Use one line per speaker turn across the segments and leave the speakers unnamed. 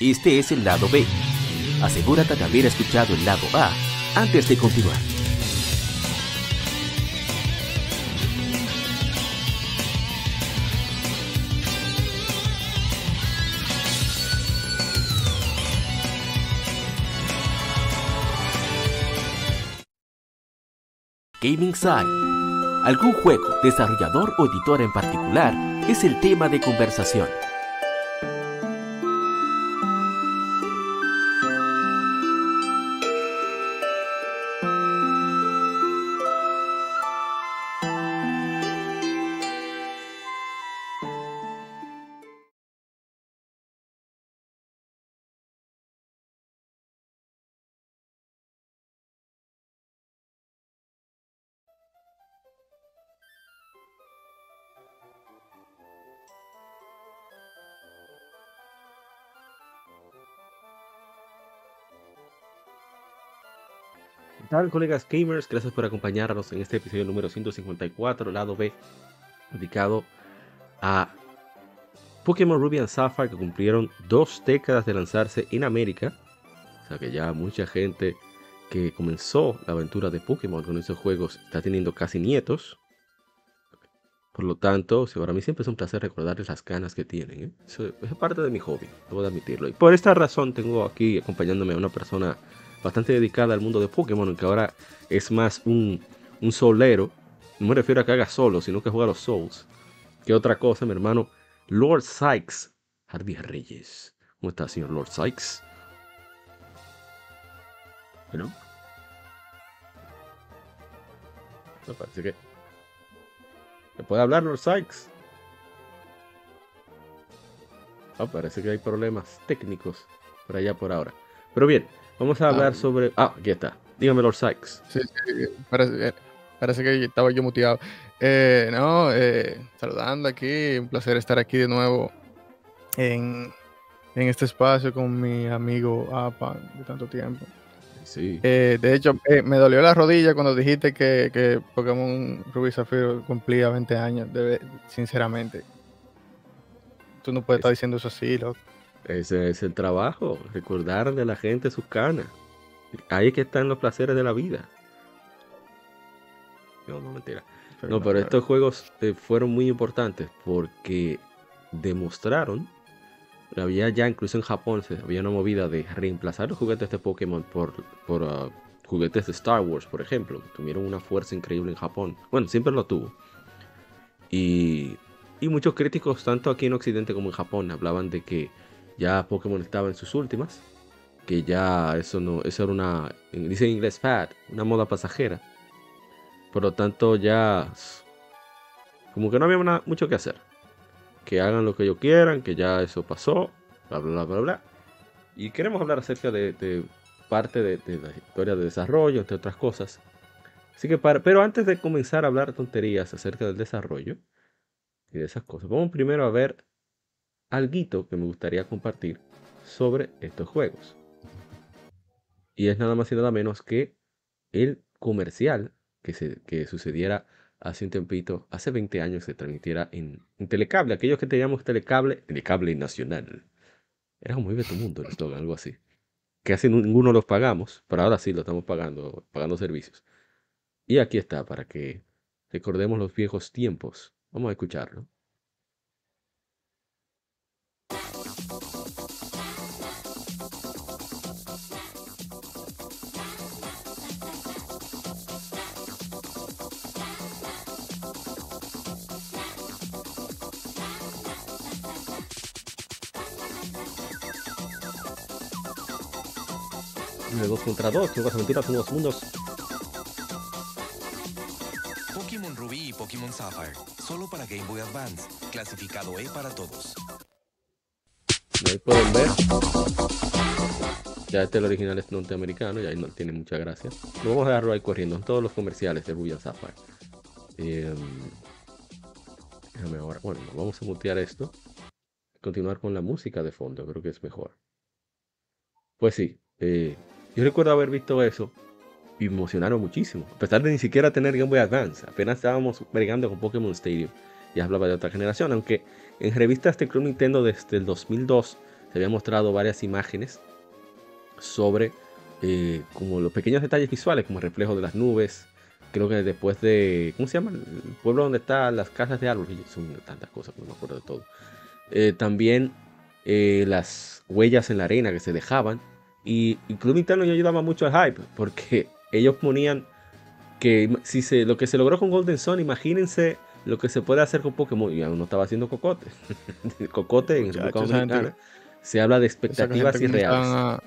Este es el lado B. Asegúrate de haber escuchado el lado A antes de continuar. Gaming Side. Algún juego, desarrollador o editor en particular es el tema de conversación.
Tal, colegas gamers? Gracias por acompañarnos en este episodio número 154, lado B, dedicado a Pokémon Ruby and Sapphire, que cumplieron dos décadas de lanzarse en América. O sea que ya mucha gente que comenzó la aventura de Pokémon con esos juegos está teniendo casi nietos. Por lo tanto, para mí siempre es un placer recordarles las ganas que tienen. ¿eh? Eso es parte de mi hobby, debo de admitirlo. Y por esta razón tengo aquí acompañándome a una persona bastante dedicada al mundo de Pokémon, que ahora es más un, un solero. No me refiero a que haga solo, sino que juega los Souls. Que otra cosa, mi hermano, Lord Sykes, Harvey Reyes. ¿Cómo está, señor Lord Sykes? Bueno. Me parece que. ¿Se puede hablar, Lord Sykes? Ah, parece que hay problemas técnicos por allá por ahora. Pero bien, Vamos a hablar ah. sobre. Ah, aquí está. Dígame, Lord Sykes.
Sí, sí, parece, parece que estaba yo muteado. Eh, no, eh, saludando aquí. Un placer estar aquí de nuevo en, en este espacio con mi amigo Apa de tanto tiempo.
Sí.
Eh, de hecho, me dolió la rodilla cuando dijiste que, que Pokémon Rubí Zafiro cumplía 20 años, sinceramente. Tú no puedes estar diciendo eso así, loco.
Ese es el trabajo, recordar de la gente sus canas. Ahí es que están los placeres de la vida. No, no mentira. No, pero estos juegos eh, fueron muy importantes porque demostraron, había ya incluso en Japón, se había una movida de reemplazar los juguetes de Pokémon por, por uh, juguetes de Star Wars, por ejemplo, que tuvieron una fuerza increíble en Japón. Bueno, siempre lo tuvo. Y, y muchos críticos, tanto aquí en Occidente como en Japón, hablaban de que ya Pokémon estaba en sus últimas, que ya eso no, eso era una, dice en inglés fad, una moda pasajera. Por lo tanto ya, como que no había mucho que hacer. Que hagan lo que ellos quieran, que ya eso pasó, bla, bla, bla, bla, Y queremos hablar acerca de, parte de, la historia de desarrollo, entre otras cosas. Así que para, pero antes de comenzar a hablar tonterías acerca del desarrollo y de esas cosas, vamos primero a ver algo que me gustaría compartir sobre estos juegos. Y es nada más y nada menos que el comercial que, se, que sucediera hace un tempito, hace 20 años se transmitiera en, Telecable. Aquellos que teníamos Telecable, Telecable Nacional. Era muy de tu mundo algo así. Que hace ninguno los pagamos, pero ahora sí lo estamos pagando, pagando servicios. Y aquí está, para que recordemos los viejos tiempos. Vamos a escucharlo. 2 contra 2, que vas a mentiras son los mundos.
Pokémon Ruby y Pokémon Sapphire, solo para Game Boy Advance, clasificado E para todos.
Ahí pueden ver. Ya este el original es norteamericano y ahí no tiene mucha gracia. Lo vamos a dejarlo ahí corriendo en todos los comerciales de Ruby and Sapphire. Eh, déjame ahora. Bueno, vamos a mutear esto. Continuar con la música de fondo, creo que es mejor. Pues sí, eh, yo recuerdo haber visto eso y me emocionaron muchísimo. A pesar de ni siquiera tener Game Boy Advance, apenas estábamos bregando con Pokémon Stadium. Ya hablaba de otra generación, aunque en revistas de Club Nintendo desde el 2002 se habían mostrado varias imágenes sobre eh, como los pequeños detalles visuales, como el reflejo de las nubes. Creo que después de, ¿cómo se llama? El pueblo donde están las casas de árboles. Son tantas cosas, no me acuerdo de todo. Eh, también eh, las huellas en la arena que se dejaban. Y, el Club Interno yo ayudaba mucho al hype, porque ellos ponían que si se, lo que se logró con Golden Sun, imagínense lo que se puede hacer con Pokémon. Y aún no estaba haciendo cocote. cocote en República Dominicana. Se habla de expectativas irreales.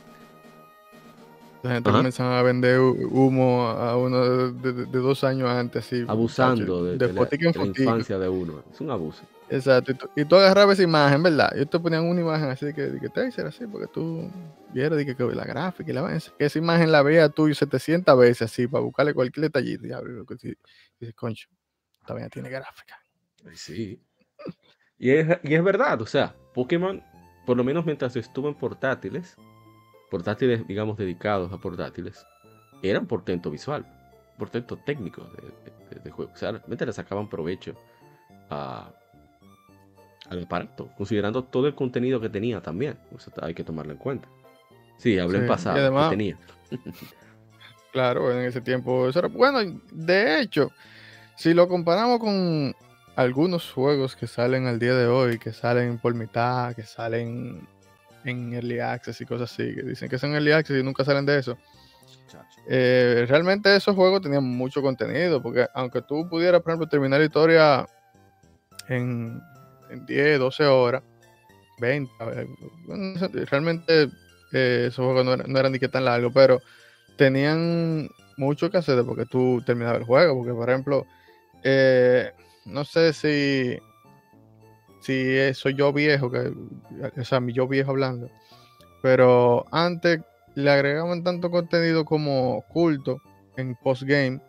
La gente comienza a vender humo a uno de, dos años antes, así.
Abusando de, de, la, infancia de uno. Es un abuso.
Exacto. Y tú, agarrabas esa imagen, ¿verdad? Y te ponían una imagen así de que, de que así, porque tú vieras de que, la gráfica y la que esa imagen la veas tú 700 veces así, para buscarle cualquier detallito. Y abrir lo que dices, concho, todavía tiene gráfica.
Sí. Y es, y es verdad, o sea, Pokémon, por lo menos mientras estuvo en portátiles, portátiles, digamos, dedicados a portátiles, eran portento visual, portento técnico de, juego. O sea, realmente le sacaban provecho a, al aparato, considerando todo el contenido que tenía también. hay que tomarlo en cuenta. Sí, hablé en pasado, además, que tenía.
claro, en ese tiempo eso era bueno. De hecho, si lo comparamos con algunos juegos que salen al día de hoy, que salen por mitad, que salen en Early Access y cosas así, que dicen que son Early Access y nunca salen de eso. Eh, realmente esos juegos tenían mucho contenido, porque aunque tú pudieras, por ejemplo, terminar la historia en, 10, 12 horas, 20, realmente eh, esos juegos no, eran ni que tan largos, pero tenían mucho que hacer porque tú terminabas el juego, porque por ejemplo, eh, no sé si si soy yo viejo, que, o sea, mi yo viejo hablando. Pero antes le agregaban tanto contenido como culto en postgame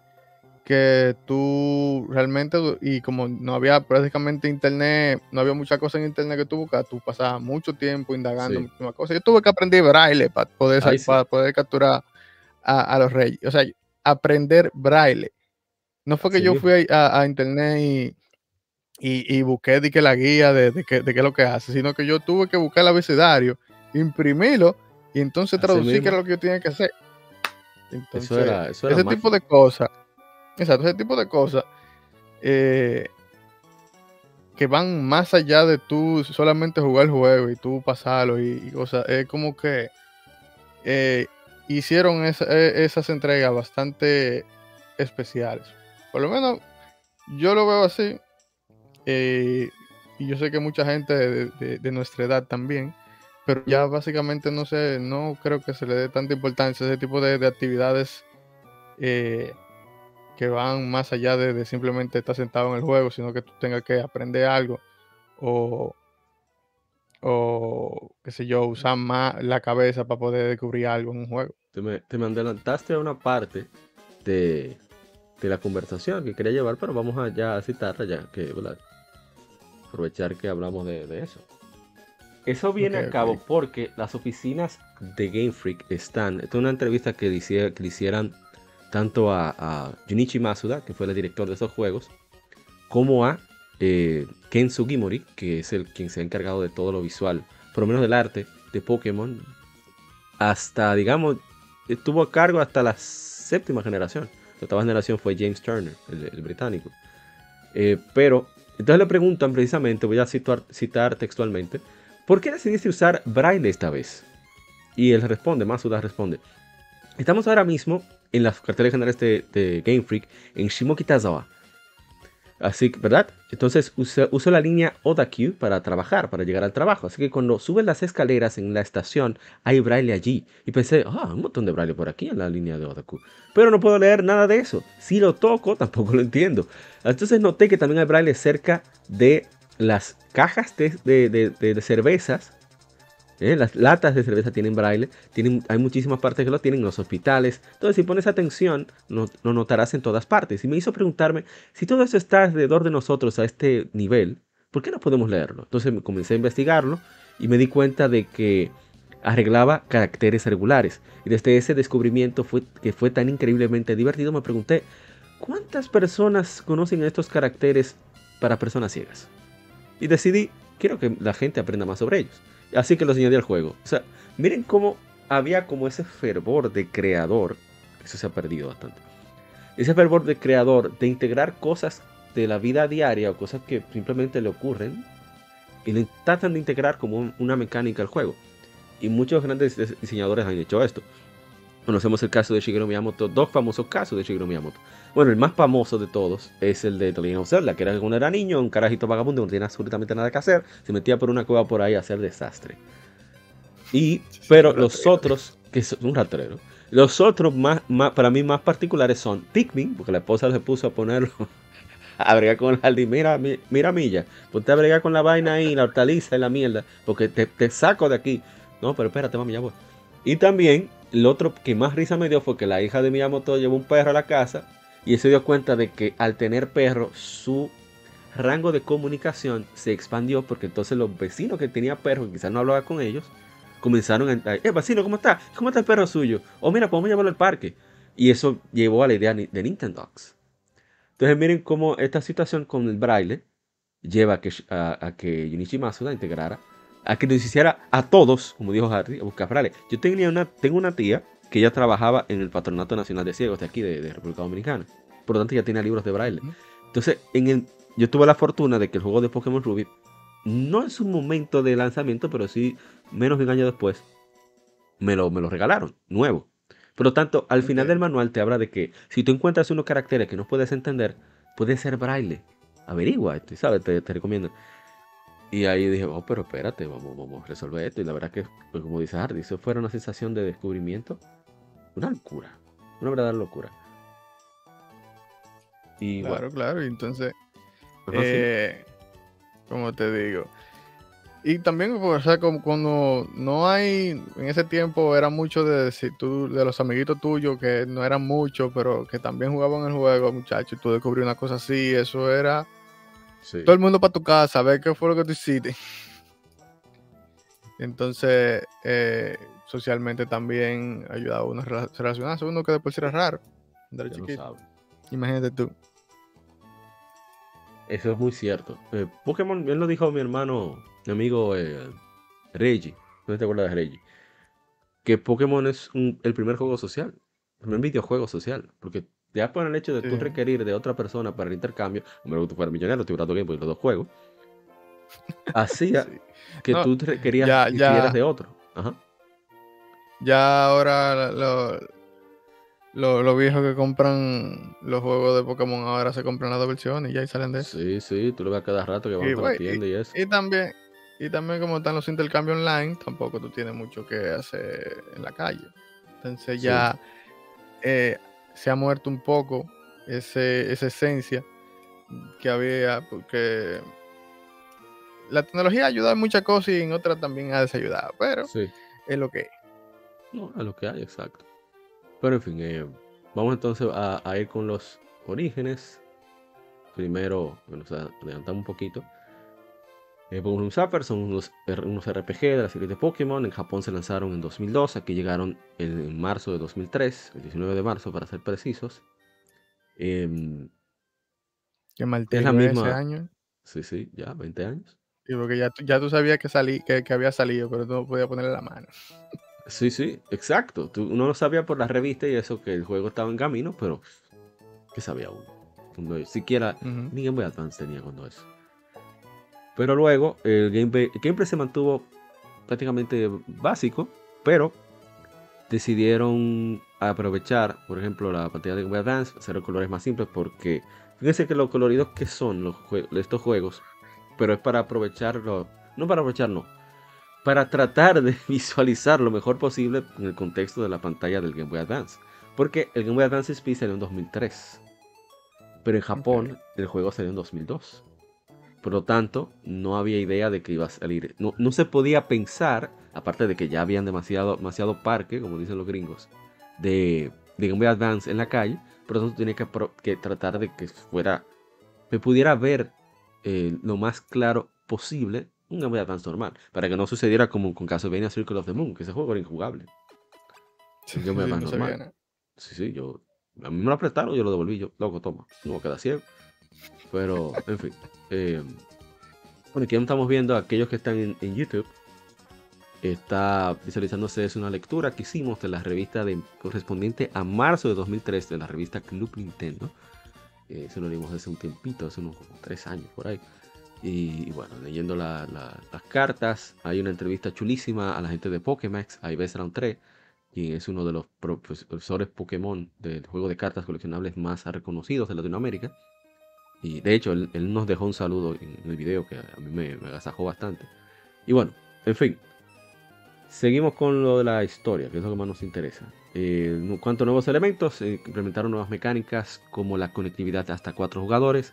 que tú realmente, y como no había prácticamente internet, no había mucha cosa en internet que tú buscas, tú pasabas mucho tiempo indagando muchas cosas. Yo tuve que aprender braille para poder, para poder capturar a, los reyes. O sea, aprender braille. No fue que yo fui a internet y, y, busqué de que la guía de, de, qué es lo que hace, sino que yo tuve que buscar el abecedario, imprimirlo y entonces traducir qué era lo que yo tenía que hacer. eso era, ese tipo de cosas, exacto, ese tipo de cosas eh, que van más allá de tú solamente jugar el juego y tú pasarlo y, cosas, es como que eh, hicieron e, esas entregas bastante especiales. Por lo menos yo lo veo así. Eh, y yo sé que mucha gente de, nuestra edad también, pero ya básicamente no sé, no creo que se le dé tanta importancia a ese tipo de, actividades que van más allá de, simplemente estar sentado en el juego, sino que tú tengas que aprender algo o, o qué sé yo, usar más la cabeza para poder descubrir algo en un juego.
Te me, te me adelantaste a una parte de, de, la conversación que quería llevar, pero vamos a ya citarla ya que aprovechar que hablamos de, eso. Eso viene a cabo porque las oficinas de Game Freak están. Esta es una entrevista que, le, que hicieran tanto a, Junichi Masuda, que fue el director de esos juegos, como a eh, Ken Sugimori, que es el quien se ha encargado de todo lo visual, por lo menos del arte de Pokémon, hasta, digamos, estuvo a cargo hasta la séptima generación. La octava generación fue James Turner, el, británico. Eh, pero entonces le preguntan precisamente, voy a citar, textualmente, ¿por qué decidiste usar braille esta vez? Y él responde, Masuda responde, estamos ahora mismo en las carteles generales de, Game Freak en Shimokitazawa. Así que, ¿verdad? Entonces uso, la línea Odakyu para trabajar, para llegar al trabajo. Así que cuando subes las escaleras en la estación, hay braille allí. Y pensé, ah, un montón de braille por aquí en la línea de Odakyu. Pero no puedo leer nada de eso. Si lo toco, tampoco lo entiendo. Entonces noté que también hay braille cerca de las cajas de, cervezas. ¿Eh? Las latas de cerveza tienen braille. Tienen, hay muchísimas partes que lo tienen en los hospitales. Entonces, si pones atención, lo notarás en todas partes. Y me hizo preguntarme si todo eso está alrededor de nosotros a este nivel, ¿por qué no podemos leerlo? Entonces comencé a investigarlo y me di cuenta de que arreglaba caracteres regulares. Y desde ese descubrimiento fue, que fue tan increíblemente divertido, me pregunté, ¿cuántas personas conocen estos caracteres para personas ciegas? Y decidí, quiero que la gente aprenda más sobre ellos. Así que lo añadí al juego. O sea, miren cómo había como ese fervor de creador, eso se ha perdido bastante. Ese fervor de creador de integrar cosas de la vida diaria o cosas que simplemente le ocurren y le tratan de integrar como una mecánica al juego. Y muchos grandes diseñadores han hecho esto. Conocemos el caso de Shigeru Miyamoto, dos famosos casos de Shigeru Miyamoto. Bueno, el más famoso de todos es el de of Zelda, que era cuando era niño, un carajito vagabundo, no tenía absolutamente nada que hacer, se metía por una cueva por ahí a hacer desastre. Y, pero los otros, que son un ratrero, los otros más, más, para mí más particulares son Pikmin, porque la esposa se puso a ponerlo a bregar con el jardín. Mira, mira, Milla, ponte a bregar con la vaina ahí, la hortaliza y la mierda, porque te, te saco de aquí. No, pero espérate, mami, ya voy. Y también, lo otro que más risa me dio fue que la hija de Miyamoto llevó un perro a la casa y se dio cuenta de que al tener perro, su rango de comunicación se expandió porque entonces los vecinos que tenían perros, quizás no hablaba con ellos, comenzaron a entrar, eh, vecino, ¿cómo está? ¿Cómo está el perro suyo? O mira, podemos llevarlo al parque. Y eso llevó a la idea de Nintendogs. Entonces miren cómo esta situación con el braille lleva a que, a, que Junichi Masuda integrara, a que nos hiciera a todos, como dijo Harry, a buscar braille. Yo tenía una, tengo una tía que ella trabajaba en el Patronato Nacional de Ciegos de aquí, de, República Dominicana. Por lo tanto, ya tiene libros de braille. Entonces, en el, yo tuve la fortuna de que el juego de Pokémon Ruby, no en su momento de lanzamiento, pero sí menos de un año después, me lo, me lo regalaron, nuevo. Por lo tanto, al final del manual te habla de que si tú encuentras unos caracteres que no puedes entender, puede ser braille. Averigua esto, ¿sabes? Te, recomiendo. Y ahí dije, oh, pero espérate, vamos, vamos a resolver esto. Y la verdad que, pues, como dice Hardy, eso fue una sensación de descubrimiento. Una locura. Una verdadera locura.
Y claro, claro. Y entonces, eh, como te digo, y también, o sea, como cuando no hay, en ese tiempo era mucho de si tú, de los amiguitos tuyos, que no eran muchos, pero que también jugaban el juego, muchachos, tú descubrí una cosa así, eso era todo el mundo para tu casa, a ver qué fue lo que tú hiciste. Entonces, eh, socialmente también ayudaba a uno a relacionarse, uno que después era raro. Imagínate tú.
Eso es muy cierto. Eh, Pokémon, bien lo dijo mi hermano mi amigo eh, Reggie, no te acuerdas de Reggie, que Pokémon es el primer juego social, el primer videojuego social, porque ya por el hecho de tú requerir de otra persona para el intercambio, menos que tú fueras millonario, te Game Boy los dos juegos, hacía que tú requerías ya, ya, de otro.
Ya ahora los viejos que compran los juegos de Pokémon ahora se compran las dos versiones y ya salen de eso.
Sí, sí, tú lo ves cada rato que van a la tienda y, y, eso.
Y también, y también como están los intercambios online, tampoco tú tienes mucho que hacer en la calle. Entonces ya eh, se ha muerto un poco ese, esa esencia que había, porque la tecnología ayuda en muchas cosas y en otras también ha desayudado, pero es lo que es.
No, es lo que hay, exacto. Pero en fin, eh, vamos entonces a, ir con los orígenes. Primero, bueno, o adelantamos un poquito. Eh, Pokémon Zapper son unos, unos, RPG de la serie de Pokémon. En Japón se lanzaron en 2002. Aquí llegaron en, marzo de 2003, el 19 de marzo para ser precisos.
Eh, Qué mal es la misma... ese año.
Sí, sí, ya, 20 años.
Sí, porque ya, ya tú sabías que, salí, que, que, había salido, pero no podía ponerle la mano.
Sí, sí, exacto. Tú, uno lo sabía por la revista y eso, que el juego estaba en camino, pero ¿qué sabía uno? Siquiera ni Game Boy Advance tenía cuando eso. Pero luego el gameplay, se mantuvo prácticamente básico, pero decidieron aprovechar, por ejemplo, la pantalla de Game Boy Advance, hacer los colores más simples, porque fíjense que los coloridos que son los estos juegos, pero es para aprovecharlo, no para aprovecharlo, para tratar de visualizar lo mejor posible en el contexto de la pantalla del Game Boy Advance. Porque el Game Boy Advance SP salió en 2003, pero en Japón el juego salió en 2002. Por lo tanto, no había idea de que iba a salir. No, se podía pensar, aparte de que ya habían demasiado, demasiado parque, como dicen los gringos, de, de Game Boy Advance en la calle. Por lo tanto, tenía que, tratar de que fuera, me pudiera ver eh, lo más claro posible un Game Boy Advance normal. Para que no sucediera como con Castlevania Circle of the Moon, que ese juego era injugable. Sí, Game Boy Advance normal. Sí, sí, yo. A mí me lo prestaron, yo lo devolví. Yo, loco, toma. No queda ciego. Pero, en fin. Eh, bueno, aquí estamos viendo a aquellos que están en, YouTube. está visualizándose es una lectura que hicimos de la revista de, correspondiente a marzo de 2003 de la revista Club Nintendo. Eh, eso lo leímos hace un tiempito, hace unos tres años por ahí. Y, bueno, leyendo las cartas, hay una entrevista chulísima a la gente de Pokémax, a Ives Round 3, quien es uno de los profesores Pokémon del juego de cartas coleccionables más reconocidos de Latinoamérica. Y de hecho, él, nos dejó un saludo en, el video que a mí me, me agasajó bastante. Y bueno, en fin, Seguimos con lo de la historia, que es lo que más nos interesa. Eh, nuevos elementos, implementaron nuevas mecánicas como la conectividad hasta cuatro jugadores.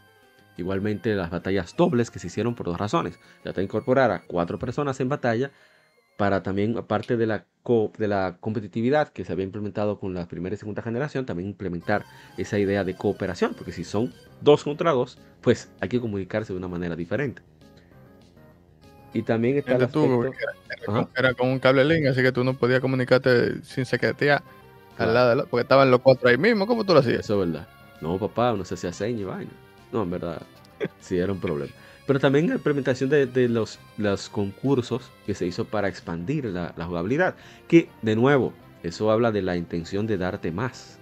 Igualmente las batallas dobles que se hicieron por dos razones. Ya te incorporar a cuatro personas en batalla para también, aparte de la, de la competitividad que se había implementado con la primera y segunda generación, también implementar esa idea de cooperación, porque si son dos contra dos, pues hay que comunicarse de una manera diferente. Y también está el
aspecto... era, con un cable link, así que tú no podías comunicarte sin secretear al lado, porque estaban los cuatro ahí mismo. ¿Cómo tú lo hacías?
Eso es verdad. No, papá, no se hacía seña y vaina. No, en verdad, sí era un problema. Pero también la implementación de, los, los, concursos que se hizo para expandir la, jugabilidad. Que, de nuevo, eso habla de la intención de darte más,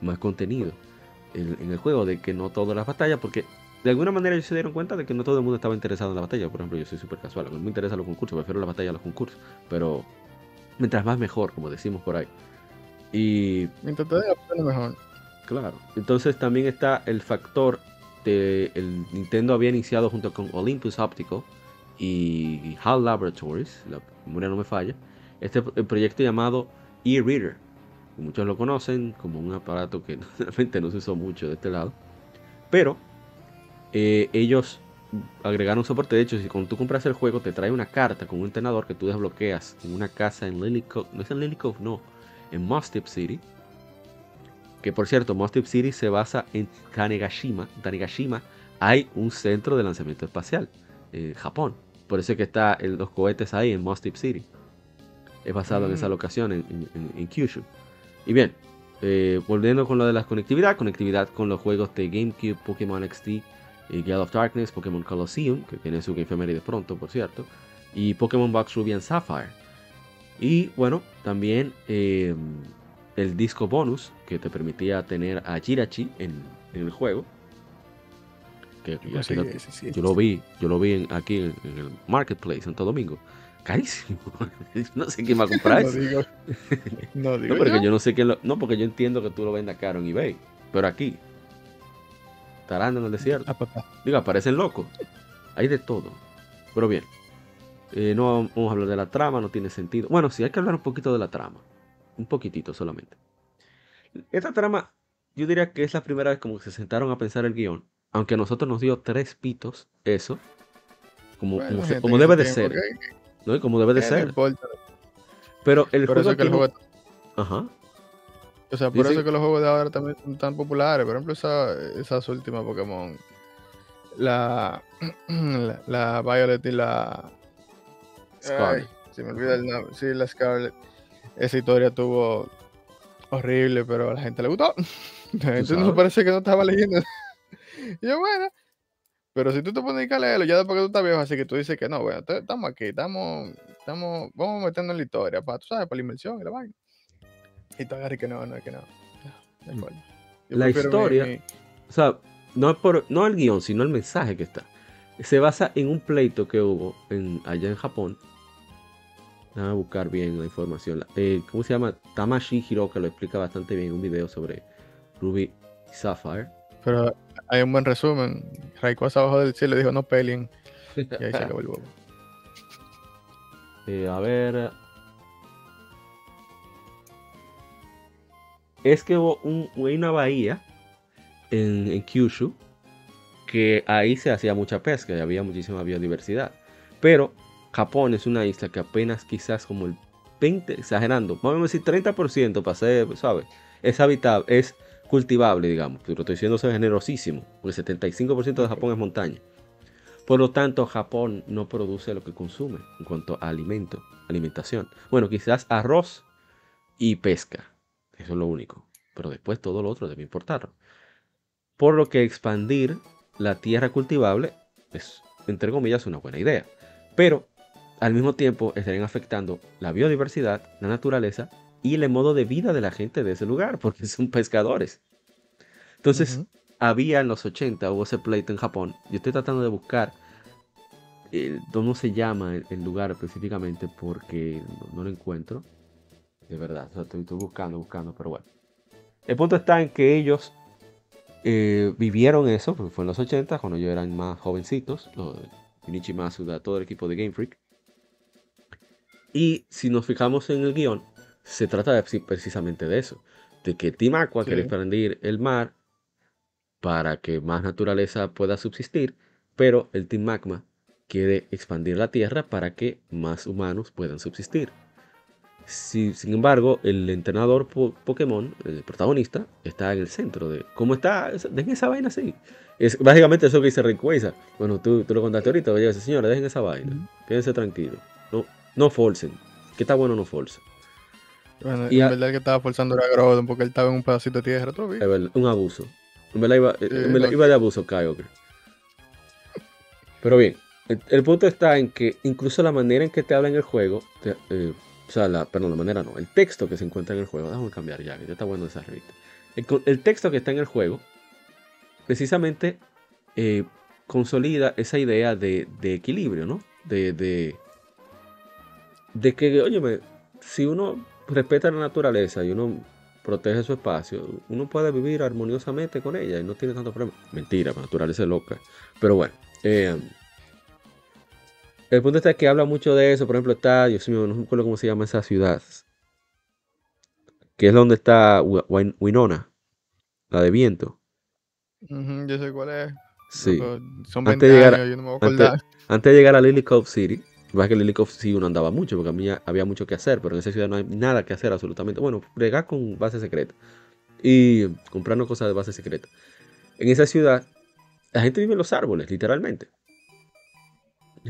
más contenido en, en el juego, de que no todas las batallas, porque de alguna manera ellos se dieron cuenta de que no todo el mundo estaba interesado en la batalla. Por ejemplo, yo soy súper casual, a mí me interesan los concursos, prefiero la batalla a los concursos. Pero mientras más mejor, como decimos por ahí. Y...
Mientras te mejor.
Claro. Entonces también está el factor El Nintendo había iniciado junto con Olympus Optical y HAL Laboratories, la memoria no me falla, este proyecto llamado e-reader. Muchos lo conocen como un aparato que realmente no se usó mucho de este lado. Pero eh, ellos agregaron soporte. De hecho, si cuando tú compras el juego, te trae una carta con un entrenador que tú desbloqueas en una casa en Lily Cove. No es en Lily Cove, no. En Mustip City. Que por cierto, Mustip City se basa en Tanegashima. Tanegashima hay un centro de lanzamiento espacial. En Japón. Por eso es que está los cohetes ahí en Mustip City. Es basado en esa mm. locación, en, Kyushu. Y bien, eh, volviendo con lo de la conectividad. Conectividad con los juegos de GameCube, Pokémon XD y Gale of Darkness, Pokémon Colosseum, que tiene su de pronto, por cierto, y Pokémon Box Ruby and Sapphire. Y bueno, también em, el disco bonus que te permitía tener a Jirachi en, el juego. Que, yo lo vi, yo lo vi aquí en, el Marketplace Santo Domingo. Carísimo. no sé quién va a comprar eso. no, digo no, porque yo. no sé quién lo, no, porque yo entiendo que tú lo vendas caro en eBay. Pero aquí, estarán en el desierto. Ah, Diga, parecen locos. Hay de todo. Pero bien, eh, no vamos a hablar de la trama, no tiene sentido. Bueno, sí, hay que hablar un poquito de la trama. Un poquitito solamente. Esta trama, yo diría que es la primera vez como que se sentaron a pensar el guion. Aunque a nosotros nos dio tres pitos, eso. Como, como, debe de ser. ¿no? Como debe de ser. Pero el juego. Ajá.
O sea, por eso que los juegos de ahora también son tan populares. Por ejemplo, esa, esas últimas Pokémon. La, la, Violet y la. Scarlet. se me olvida el nombre. Sí, la Scarlet. Esa historia tuvo horrible, pero a la gente le gustó. Entonces no parece que no estaba leyendo. y yo, bueno. Pero si tú te pones a leerlo, ya después que tú estás viejo, así que tú dices que no, bueno, estamos aquí, estamos, estamos, vamos metiendo en la historia, para, tú sabes, para la inversión y la vaina. Y tú agarras que no, no, que no.
Mm. la historia, o sea, no, es por, no el guion, sino el mensaje que está. Se basa en un pleito que hubo en, allá en Japón. Déjame buscar bien la información. Eh, ¿Cómo se llama? Tamashi Hiroka lo explica bastante bien en un video sobre Ruby y Sapphire.
Pero hay un buen resumen. Rayquaza abajo del cielo dijo no peleen. Y ahí se acabó el huevo.
Eh, a ver, es que hubo una bahía en, Kyushu que ahí se hacía mucha pesca y había muchísima biodiversidad. Pero Japón es una isla que apenas quizás como el 20, exagerando, vamos a decir 30% para ser, ¿sabes? Es habitable, es cultivable, digamos. Pero estoy es generosísimo, porque el 75% de Japón es montaña. Por lo tanto, Japón no produce lo que consume en cuanto a alimento, alimentación. Bueno, quizás arroz y pesca. Eso es lo único. Pero después todo lo otro debe importar. Por lo que expandir la tierra cultivable es, entre comillas, una buena idea. Pero al mismo tiempo estarían afectando la biodiversidad, la naturaleza y el modo de vida de la gente de ese lugar, porque son pescadores. Entonces, había en los 80, hubo ese pleito en Japón. Yo estoy tratando de buscar el, cómo se llama el, lugar específicamente porque no, lo encuentro. De verdad, estoy, buscando, buscando, pero bueno. El punto está en que ellos eh, vivieron eso, porque fue en los 80, cuando ellos eran más jovencitos, los Masuda, todo el equipo de Game Freak. Y si nos fijamos en el guion, se trata de, precisamente de eso, de que Team Aqua quiere expandir el mar para que más naturaleza pueda subsistir, pero el Team Magma quiere expandir la Tierra para que más humanos puedan subsistir. Si, sin embargo, el entrenador Pokémon, el protagonista, está en el centro de... ¿Cómo está? Dejen esa vaina así. Es básicamente eso que dice Rick Bueno, tú, tú lo contaste ahorita, oye, señora, dejen esa vaina. Quédense tranquilos. No, no forcen. Que está bueno no forcen.
Bueno, y en verdad que estaba forzando era Groudon porque él estaba en un pedacito de tierra, ¿tú
Es verdad, un abuso. En verdad iba, iba de abuso, Kyogre. Pero bien, el, punto está en que incluso la manera en que te habla en el juego, eh, o sea, la, perdón, la manera no, el texto que se encuentra en el juego, déjame cambiar ya, que ya está bueno esa revista. El, texto que está en el juego, precisamente eh, consolida esa idea de, equilibrio, ¿no? De, de, de que, oye, si uno respeta la naturaleza y uno protege su espacio, uno puede vivir armoniosamente con ella y no tiene tanto problema. Mentira, la naturaleza es loca. Pero bueno, eh, el punto está que habla mucho de eso. Por ejemplo, está, Dios mío, no me acuerdo cómo se llama esa ciudad. Que es donde está Winona, la de viento.
yo sé cuál es.
Sí. Son 20 antes, de llegar, años, yo no me antes, antes, de llegar a Lily Cove City, va que Lily Cove City uno andaba mucho, porque a mí había mucho que hacer, pero en esa ciudad no hay nada que hacer absolutamente. Bueno, bregar con base secreta y comprando cosas de base secreta. En esa ciudad, la gente vive en los árboles, literalmente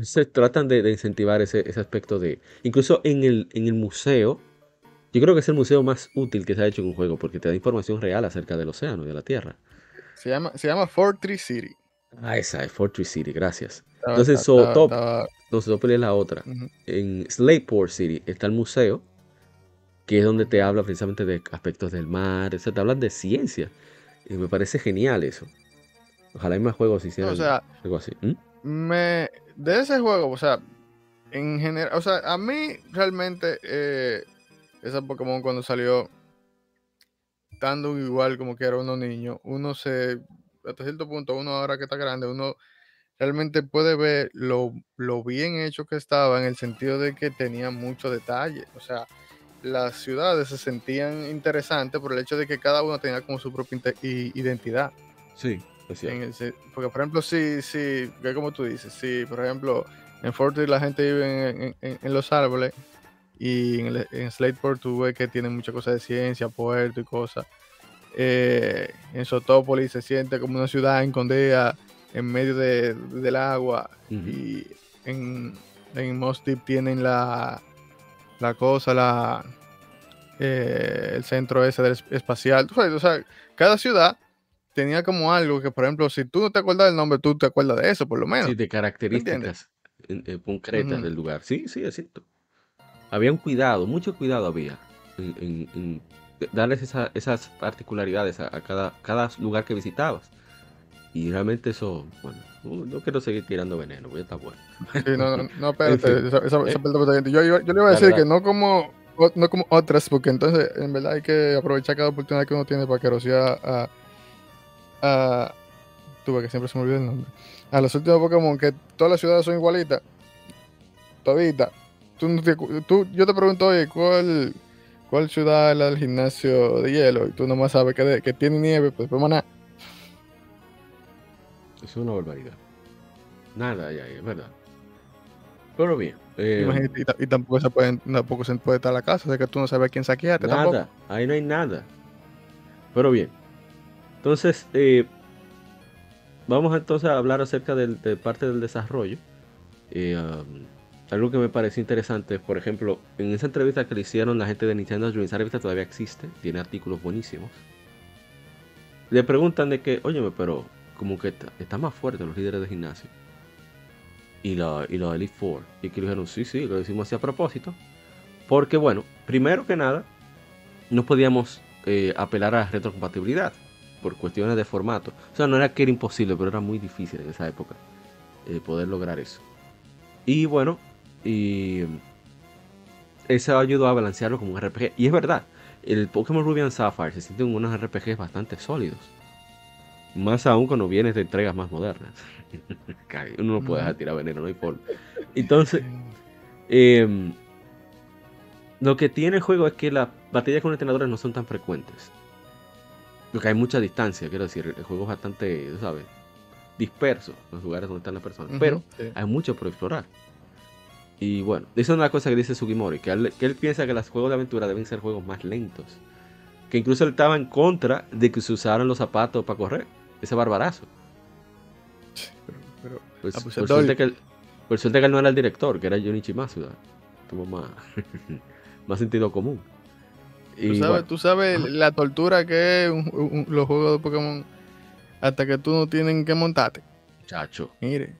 se tratan de, incentivar ese, aspecto de... Incluso en el, en el museo, yo creo que es el museo más útil que se ha hecho en un juego porque te da información real acerca del océano y de la Tierra.
Se llama, se llama Fortress City.
Ah, esa es Fortress City, gracias. Entonces, so, top, top es la otra. En Slateport City está el museo, que es donde te habla precisamente de aspectos del mar, o te hablan de ciencia. Y me parece genial eso. Ojalá hay más juegos hicieran algo así. ¿Mm?
Me, de ese juego, o sea, en general, o sea, a mí realmente eh, ese Pokémon cuando salió, estando igual como que era uno niño, uno se, hasta cierto punto, uno ahora que está grande, uno realmente puede ver lo, bien hecho que estaba en el sentido de que tenía mucho detalle. O sea, las ciudades se sentían interesantes por el hecho de que cada uno tenía como su propia identidad.
Sí
porque, por ejemplo, si, si, como tú dices, si, por ejemplo, en Fortnite la gente vive en, los árboles y en, en Slateport tú ves que tienen muchas cosas de ciencia, puerto y cosas. Eh, en Sotópolis se siente como una ciudad escondida en medio del agua y en, en Most tienen la, la cosa, la, eh, el centro ese del espacial. O sea, cada ciudad tenía como algo que, por ejemplo, si tú no te acuerdas del nombre, tú te acuerdas de eso, por lo menos.
Sí, de características eh, concretas del lugar. Sí, sí, es cierto. Había un cuidado, mucho cuidado había en, darles esas particularidades a, cada, cada lugar que visitabas. Y realmente eso, bueno, no quiero seguir tirando veneno, voy a estar bueno.
Sí, no, no, no espérate, esa, esa, eh, yo, yo, le iba a decir que no como, no como otras, porque entonces en verdad hay que aprovechar cada oportunidad que uno tiene para que rocía a, a. Tuve que siempre se me olvida el nombre. A los últimos Pokémon, que todas las ciudades son igualitas. Todita. Tú, yo te pregunto, oye, ¿cuál, ¿cuál ciudad es la del gimnasio de hielo? Y tú nomás sabes que, que tiene nieve, pues pues maná.
Es una barbaridad. Nada, ya, es verdad. Pero bien. Eh,
y, tampoco se puede, tampoco se puede estar la casa, de que tú no sabes a quién saquearte.
Nada, ahí no hay nada. Pero bien. Entonces, eh, vamos entonces a hablar acerca de, parte del desarrollo. Eh, um, algo que me parece interesante, por ejemplo, en esa entrevista que le hicieron la gente de Nintendo Dreams, esa revista todavía existe, tiene artículos buenísimos. Le preguntan de que, óyeme, pero como que está, más fuerte los líderes de gimnasio. y la, y la Elite Four. Y que dijeron, sí, sí, lo decimos así a propósito. Porque bueno, primero que nada, no podíamos eh, apelar a la retrocompatibilidad por cuestiones de formato. O sea, no era que era imposible, pero era muy difícil en esa época eh, poder lograr eso. Y bueno, y eso ayudó a balancearlo como un RPG. Y es verdad, el Pokémon Ruby and Sapphire se sienten unos RPGs bastante sólidos. Más aún cuando vienes de entregas más modernas. Uno no puede dejar tirar veneno, no hay forma. Entonces, em, lo que tiene el juego es que las batallas con entrenadores no son tan frecuentes. Porque hay mucha distancia, quiero decir, el juego es bastante, ¿sabes? Disperso, los lugares donde están las personas. pero hay mucho por explorar. Y bueno, esa es una cosa que dice Sugimori, que él, que él piensa que los juegos de aventura deben ser juegos más lentos. Que incluso él estaba en contra de que se usaran los zapatos para correr. Ese barbarazo. Pero, pues, ah, pues por, suerte que él, por, suerte que él, no era el director, que era Junichi Masuda. Tuvo más, más sentido común.
Y, ¿Tú, sabes, la tortura que es los juegos de Pokémon hasta que tú no tienen que montarte.
Chacho.
Mire.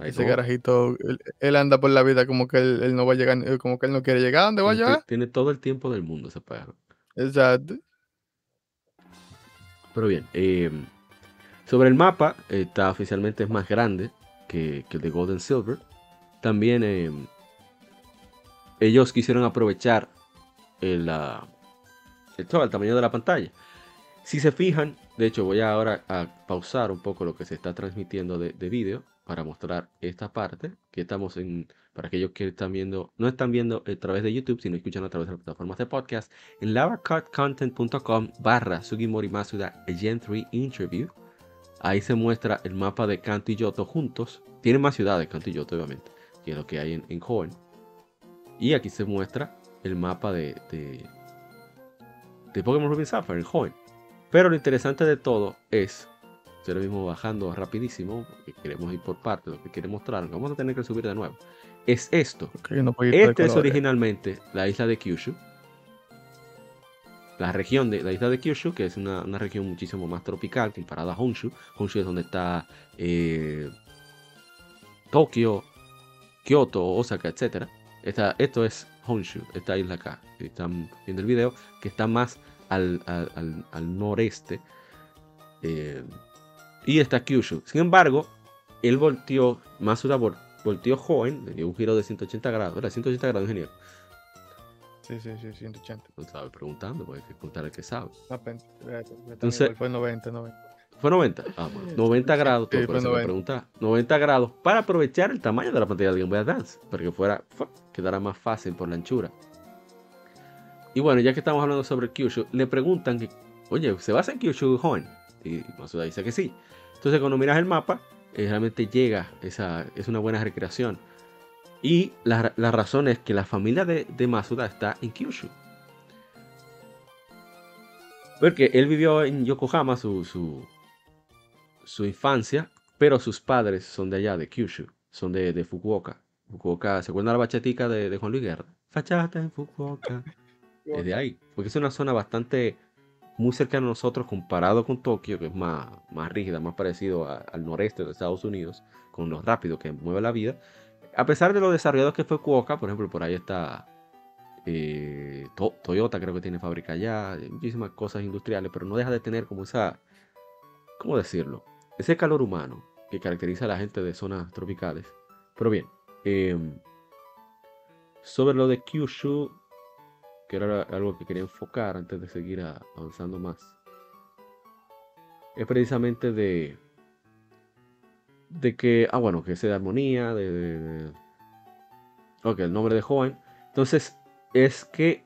Ese garajito, él, anda por la vida como que él, no va a llegar, eh, como que él no quiere llegar. ¿Dónde va a llegar?
Tiene todo el tiempo del mundo ese perro.
Exacto.
Pero bien, em, sobre el mapa, está oficialmente es más grande que, el de Golden Silver. También em, ellos quisieron aprovechar el, el, el tamaño de la pantalla. Si se fijan, de hecho voy ahora a pausar un poco lo que se está transmitiendo de, de vídeo para mostrar esta parte que estamos en, para aquellos que están viendo, no están viendo a través de YouTube, sino escuchan a través de las plataformas de podcast, en lavacutcontent.com barra Sugimori Masuda Gen 3 Interview. Ahí se muestra el mapa de Kanto y Yoto juntos. Tiene más ciudades, Kanto y Yoto, obviamente, que es lo que hay en, en Hoenn. Y aquí se muestra el mapa de, de, de Pokémon Ruby Sapphire en Hoenn. Pero lo interesante de todo es ahora mismo bajando rapidísimo, porque queremos ir por partes, lo que quiere mostrar, vamos a tener que subir de nuevo. Es esto. este es originalmente la isla de Kyushu. La región de la isla de Kyushu, que es una, región muchísimo más tropical comparada a Honshu. Honshu es donde está eh, Tokio, Kyoto, Osaka, etc. esto es Honshu, esta isla acá. Están viendo el video, que está más al, noreste. Eh, y está Kyushu. Sin embargo, él volteó, Masuda volteó joven, un giro de 180 grados. ¿Era 180 grados, ingeniero?
Sí, sí, sí, 180.
No estaba preguntando, porque hay que preguntar el que sabe.
Entonces, fue 90, 90.
Fue 90. Ah, bueno, 90 grados, sí, eso 90. 90 grados para aprovechar el tamaño de la pantalla de Game Boy Advance, para que fuera, quedara más fácil por la anchura. Y bueno, ya que estamos hablando sobre Kyushu, le preguntan que, oye, ¿se va a hacer Kyushu joven? Y Masuda dice que sí. Entonces cuando miras el mapa, eh, realmente llega, esa, es una buena recreación. Y la, razón es que la familia de, de, Masuda está en Kyushu. Porque él vivió en Yokohama su, su, infancia, pero sus padres son de allá, de Kyushu, son de, de Fukuoka. Fukuoka, ¿se acuerdan la bachatica de, de Juan Luis Guerra? Fachata en Fukuoka. es de ahí, porque es una zona bastante muy cercano a nosotros comparado con Tokio, que es más, más rígida, más parecido al noreste de Estados Unidos, con lo rápido que mueve la vida. A pesar de lo desarrollado que fue Kuoka, por ejemplo, por ahí está eh, Toyota, creo que tiene fábrica allá, muchísimas cosas industriales, pero no deja de tener como esa, ¿cómo decirlo? Ese calor humano que caracteriza a la gente de zonas tropicales. Pero bien, em, sobre lo de Kyushu, que era algo que quería enfocar antes de seguir avanzando más, es precisamente de, de que, ah, bueno, que es de armonía, de, ok, el nombre de joven. Entonces, es que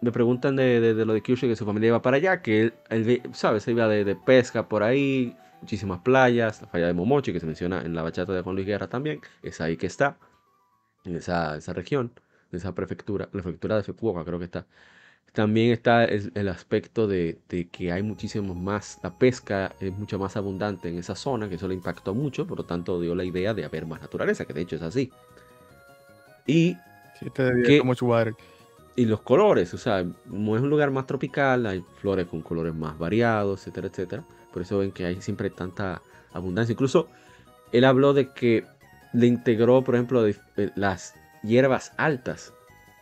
me preguntan de, lo de Kyushu, que su familia iba para allá, que él, ¿sabes? Se iba de, pesca por ahí, muchísimas playas, la falla de Momochi, que se menciona en la bachata de Juan Luis Guerra también, es ahí que está, en esa, esa región de esa prefectura, la prefectura de Fukuoka creo que está. También está el, aspecto de, que hay muchísimo más, la pesca es mucho más abundante en esa zona, que eso le impactó mucho, por lo tanto dio la idea de haber más naturaleza, que de hecho es así. Y,
que,
y los colores, o sea, como es un lugar más tropical, hay flores con colores más variados, etcétera, etcétera. Por eso ven que hay siempre tanta abundancia. Incluso él habló de que le integró, por ejemplo, eh, las hierbas altas.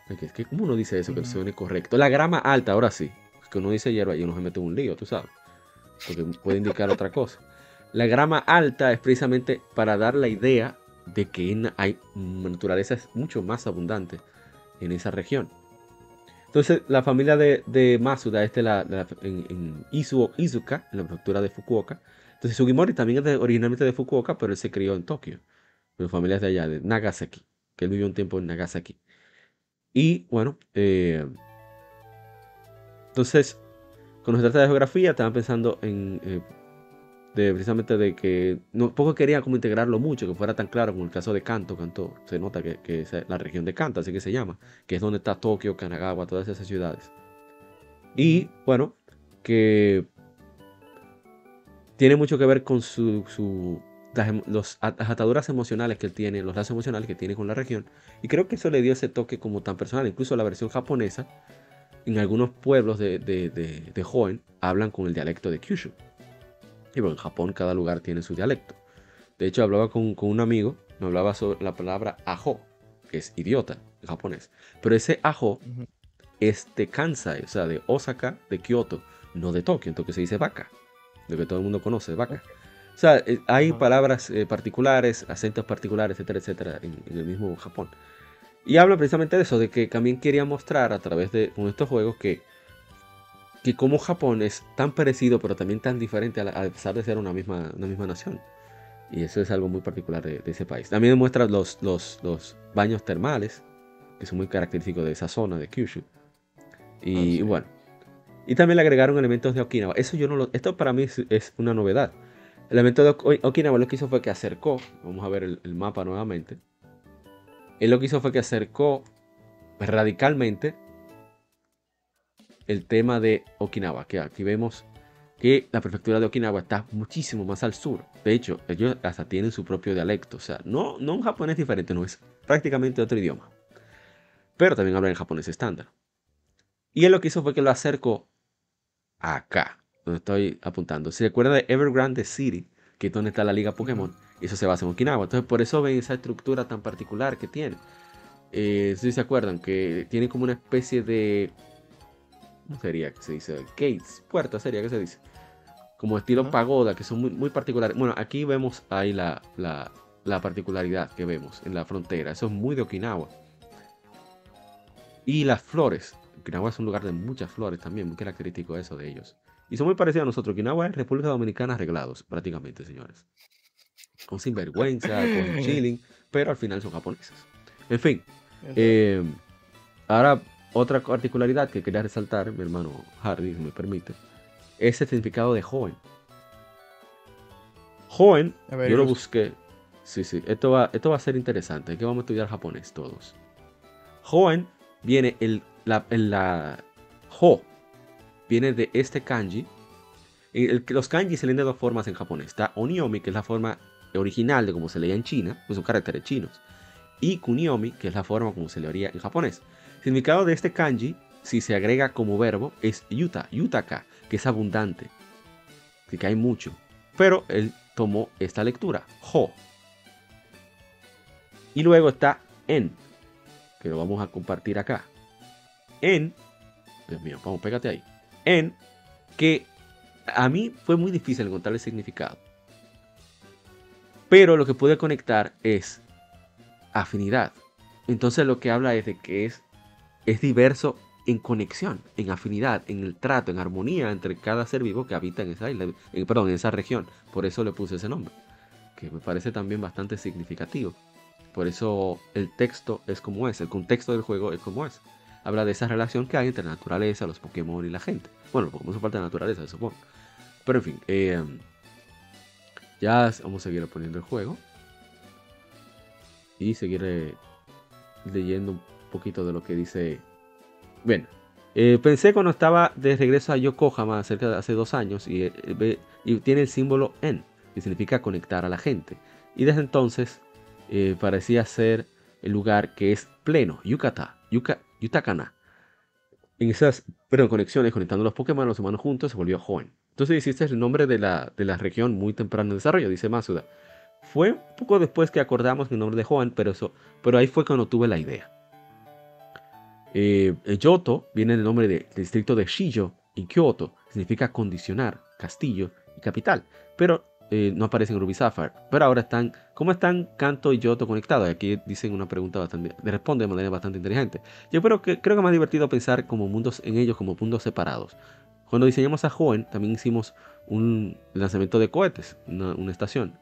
¿Qué, ¿Cómo uno dice eso? Que suene correcto. La grama alta, ahora sí. Que uno dice hierba y uno se mete en un lío, tú sabes. Porque puede indicar otra cosa. La grama alta es precisamente para dar la idea de que hay naturaleza mucho más abundante en esa región. Entonces, la familia de, de Masuda, este la, en, Izuka, en la prefectura de Fukuoka. Entonces, Sugimori también es originalmente de Fukuoka, pero él se crió en Tokio. Su familia es de allá, de Nagasaki, que él vivió un tiempo en Nagasaki. Y bueno, eh, entonces, cuando se trata de geografía, estaban pensando en eh, precisamente de que no, poco quería como integrarlo mucho, que fuera tan claro como el caso de Kanto, Kanto, se nota que, es la región de Kanto, así que se llama, que es donde está Tokio, Kanagawa, todas esas ciudades. Y bueno, que tiene mucho que ver con su, su las, em, ataduras emocionales que él tiene, los lazos emocionales que tiene con la región. Y creo que eso le dio ese toque como tan personal. Incluso la versión japonesa, en algunos pueblos de, de, de, de Hoenn, hablan con el dialecto de Kyushu. Y bueno, en Japón cada lugar tiene su dialecto. De hecho, hablaba con, un amigo, me hablaba sobre la palabra ajo, que es idiota en japonés. Pero ese ajo es de Kansai, o sea, de Osaka, de Kyoto, no de Tokio. Entonces se dice vaca, lo que todo el mundo conoce, vaca. O sea, eh, hay palabras eh, particulares, acentos particulares, etcétera, etcétera, en, el mismo Japón. Y habla precisamente de eso, de que también quería mostrar a través de estos juegos que que como Japón es tan parecido pero también tan diferente a, pesar de ser una misma, una misma nación. Y eso es algo muy particular de, ese país. También demuestra los, los, los, baños termales, que son muy característicos de esa zona de Kyushu. Y, ah, bueno. Y también le agregaron elementos de Okinawa. Eso yo no lo, esto para mí es, una novedad. El elemento de Okinawa lo que hizo fue que acercó, vamos a ver el, el mapa nuevamente. Él lo que hizo fue que acercó radicalmente el tema de Okinawa, que aquí vemos que la prefectura de Okinawa está muchísimo más al sur. De hecho, ellos hasta tienen su propio dialecto. O sea, no, no un japonés diferente, no es prácticamente otro idioma. Pero también hablan en japonés estándar. Y él lo que hizo fue que lo acercó acá, donde estoy apuntando. Se recuerda de Evergrande City, que es donde está la liga Pokémon. Eso se basa en Okinawa. Entonces, por eso ven esa estructura tan particular que tiene. Eh, si se acuerdan, que tiene como una especie de ¿cómo sería que se dice? Gates, puertas sería que se dice. Como estilo pagoda, que son muy, muy particulares. Bueno, aquí vemos ahí la, la, particularidad que vemos en la frontera. Eso es muy de Okinawa. Y las flores. Okinawa es un lugar de muchas flores también, muy característico eso de ellos. Y son muy parecidos a nosotros. Okinawa es República Dominicana arreglados, prácticamente, señores. Con sinvergüenza, con chilling, pero al final son japoneses. En fin. Eh, ahora otra particularidad que quería resaltar, mi hermano Hardy, si me permite, es el significado de joven. Joven, yo lo busqué. Sí, sí, esto va, esto va a ser interesante. Aquí vamos a estudiar japonés todos. Joven viene el, la, la ho, viene de este kanji. los kanji se leen de dos formas en japonés. Está oniomi, que es la forma original de como se leía en China, pues son caracteres chinos. Y kuniomi, que es la forma como se leería en japonés significado de este kanji, si se agrega como verbo, es yuta, yutaka, que es abundante. Así que hay mucho. Pero él tomó esta lectura, ho. Y luego está en, que lo vamos a compartir acá. En, Dios mío, vamos, pégate ahí. En, que a mí fue muy difícil encontrar el significado. Pero lo que pude conectar es afinidad. Entonces lo que habla es de que es es diverso en conexión, en afinidad, en el trato, en armonía entre cada ser vivo que habita en esa isla, perdón, en esa región. Por eso le puse ese nombre, que me parece también bastante significativo. Por eso el texto es como es, el contexto del juego es como es. Habla de esa relación que hay entre la naturaleza, los Pokémon y la gente. Bueno, los Pokémon son parte de la naturaleza, supongo. Pero en fin, eh, ya vamos a seguir poniendo el juego. Y seguir eh, leyendo un poquito de lo que dice. Bueno, eh, pensé cuando estaba de regreso a Yokohama cerca de hace dos años y, tiene el símbolo en, que significa conectar a la gente. Y desde entonces parecía ser el lugar que es pleno, Yukata, Yuka, Yutakana. En esas conexiones, conectando los Pokémon los humanos juntos, se volvió joven. Entonces hiciste el nombre de la, de la región muy temprano en desarrollo, dice Masuda. Fue un poco después que acordamos el nombre de Juan, pero, eso, pero ahí fue cuando tuve la idea. Eh, Yoto viene del nombre del distrito de Shijo y Kyoto, significa condicionar, castillo y capital, pero eh, no aparecen en Ruby Sapphire. Pero ahora están, ¿cómo están Kanto y Yoto conectados? Aquí dicen una pregunta bastante, responde de manera bastante inteligente. Yo creo que, creo que es más divertido pensar como mundos en ellos como puntos separados. Cuando diseñamos a Joven, también hicimos un lanzamiento de cohetes, una, estación.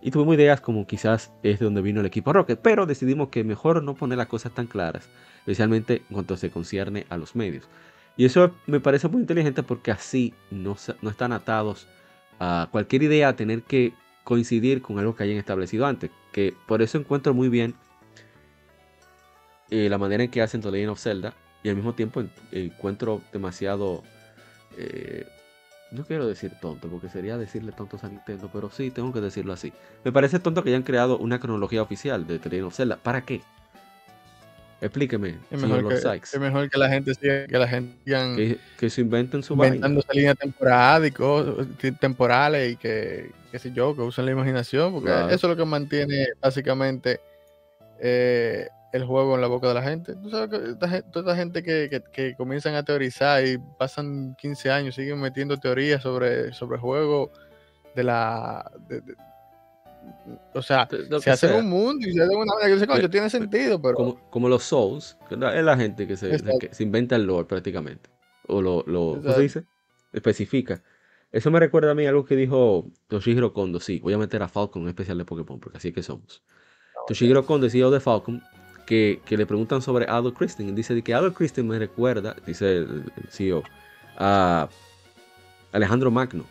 Y tuvimos ideas como quizás es de donde vino el equipo Rocket, pero decidimos que mejor no poner las cosas tan claras, especialmente en cuanto se concierne a los medios. Y eso me parece muy inteligente porque así no, no están atados a cualquier idea tener que coincidir con algo que hayan establecido antes. Que por eso encuentro muy bien eh, la manera en que hacen The Legend of Zelda y al mismo tiempo encuentro demasiado eh, no quiero decir tonto, porque sería decirle tontos a Nintendo, pero sí, tengo que decirlo así. Me parece tonto que hayan creado una cronología oficial de The Legend of Zelda. ¿Para qué? Explíqueme,
es mejor, que, es mejor que la gente siga, que la gente
que, se inventen su
inventando esa línea temporal y cosas, temporales y que, qué sé yo, que usen la imaginación, porque eso es lo que mantiene básicamente eh, el juego en la boca de la gente. Tú sabes que toda esta gente que, que, comienzan a teorizar y pasan 15 años, siguen metiendo teorías sobre, sobre el juego de la... o sea, se hace un mundo y se hace una que tiene sentido, pero...
Como, como, los Souls, es la gente que se, se, inventa el lore prácticamente. O lo, lo ¿cómo se dice? Especifica. Eso me recuerda a mí algo que dijo Toshihiro Kondo. Sí, voy a meter a Falcon en especial de Pokémon, porque así es que somos. Toshihiro Kondo, CEO de Falcon, que, le preguntan sobre Adolf Christine. Dice que Adolf Christine me recuerda, dice el, CEO, a Alejandro Magno.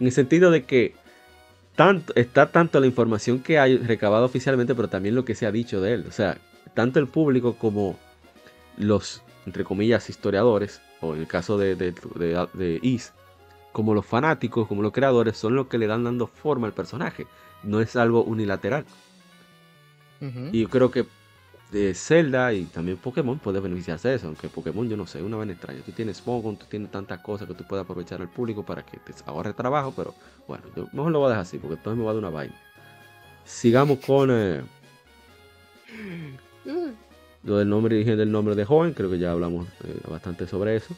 En el sentido de que tanto, está tanto la información que hay recabada oficialmente, pero también lo que se ha dicho de él. O sea, tanto el público como los, entre comillas, historiadores, o en el caso de, de, de Is, como los fanáticos, como los creadores, son los que le dan dando forma al personaje. No es algo unilateral. Y yo creo que de Zelda y también Pokémon puede beneficiarse de eso, aunque Pokémon yo no sé, una vez extraña. Tú tienes Pokémon, tú tienes tantas cosas que tú puedes aprovechar al público para que te ahorre trabajo, pero bueno, yo mejor lo voy a dejar así, porque entonces me va a dar una vaina. Sigamos con eh, lo del nombre, dije del nombre de joven, creo que ya hablamos eh, bastante sobre eso.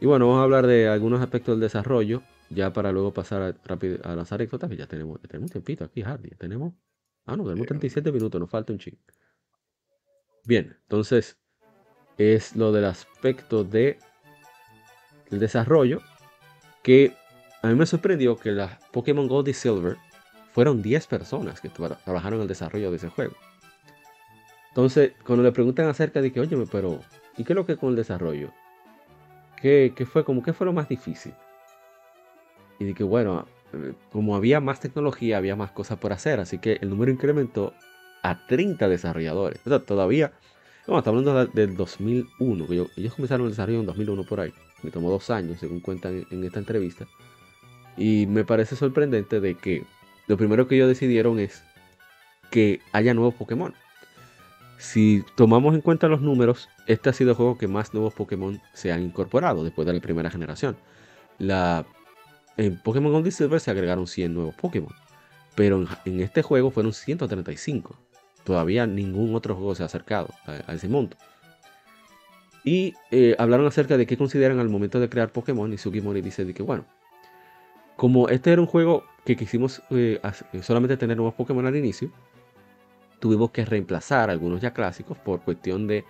Y bueno, vamos a hablar de algunos aspectos del desarrollo, ya para luego pasar a, rápido a las anécdotas, ya tenemos, ya tenemos un tiempito aquí, Hardy, tenemos Ah, no, tenemos 37 minutos, nos falta un ching. Bien, entonces es lo del aspecto de el desarrollo que a mí me sorprendió que las Pokémon Gold y Silver fueron 10 personas que trabajaron en el desarrollo de ese juego. Entonces, cuando le preguntan acerca de que, oye, pero ¿y qué es lo que con el desarrollo? ¿Qué, qué fue como qué fue lo más difícil? Y de que, bueno, como había más tecnología, había más cosas por hacer, así que el número incrementó a 30 desarrolladores. O sea, todavía, no, estamos hablando del 2001, que ellos comenzaron el desarrollo en 2001 por ahí. Me tomó dos años, según cuentan en esta entrevista. Y me parece sorprendente de que lo primero que ellos decidieron es que haya nuevos Pokémon. Si tomamos en cuenta los números, este ha sido el juego que más nuevos Pokémon se han incorporado después de la primera generación. En Pokémon Gold y Silver se agregaron 100 nuevos Pokémon. Pero en, este juego fueron 135. Todavía ningún otro juego se ha acercado a, ese monto. Y eh, hablaron acerca de qué consideran al momento de crear Pokémon. Y Sugimori dice de que, bueno, como este era un juego que quisimos eh, eh, solamente tener nuevos Pokémon al inicio, tuvimos que reemplazar algunos ya clásicos por cuestión de,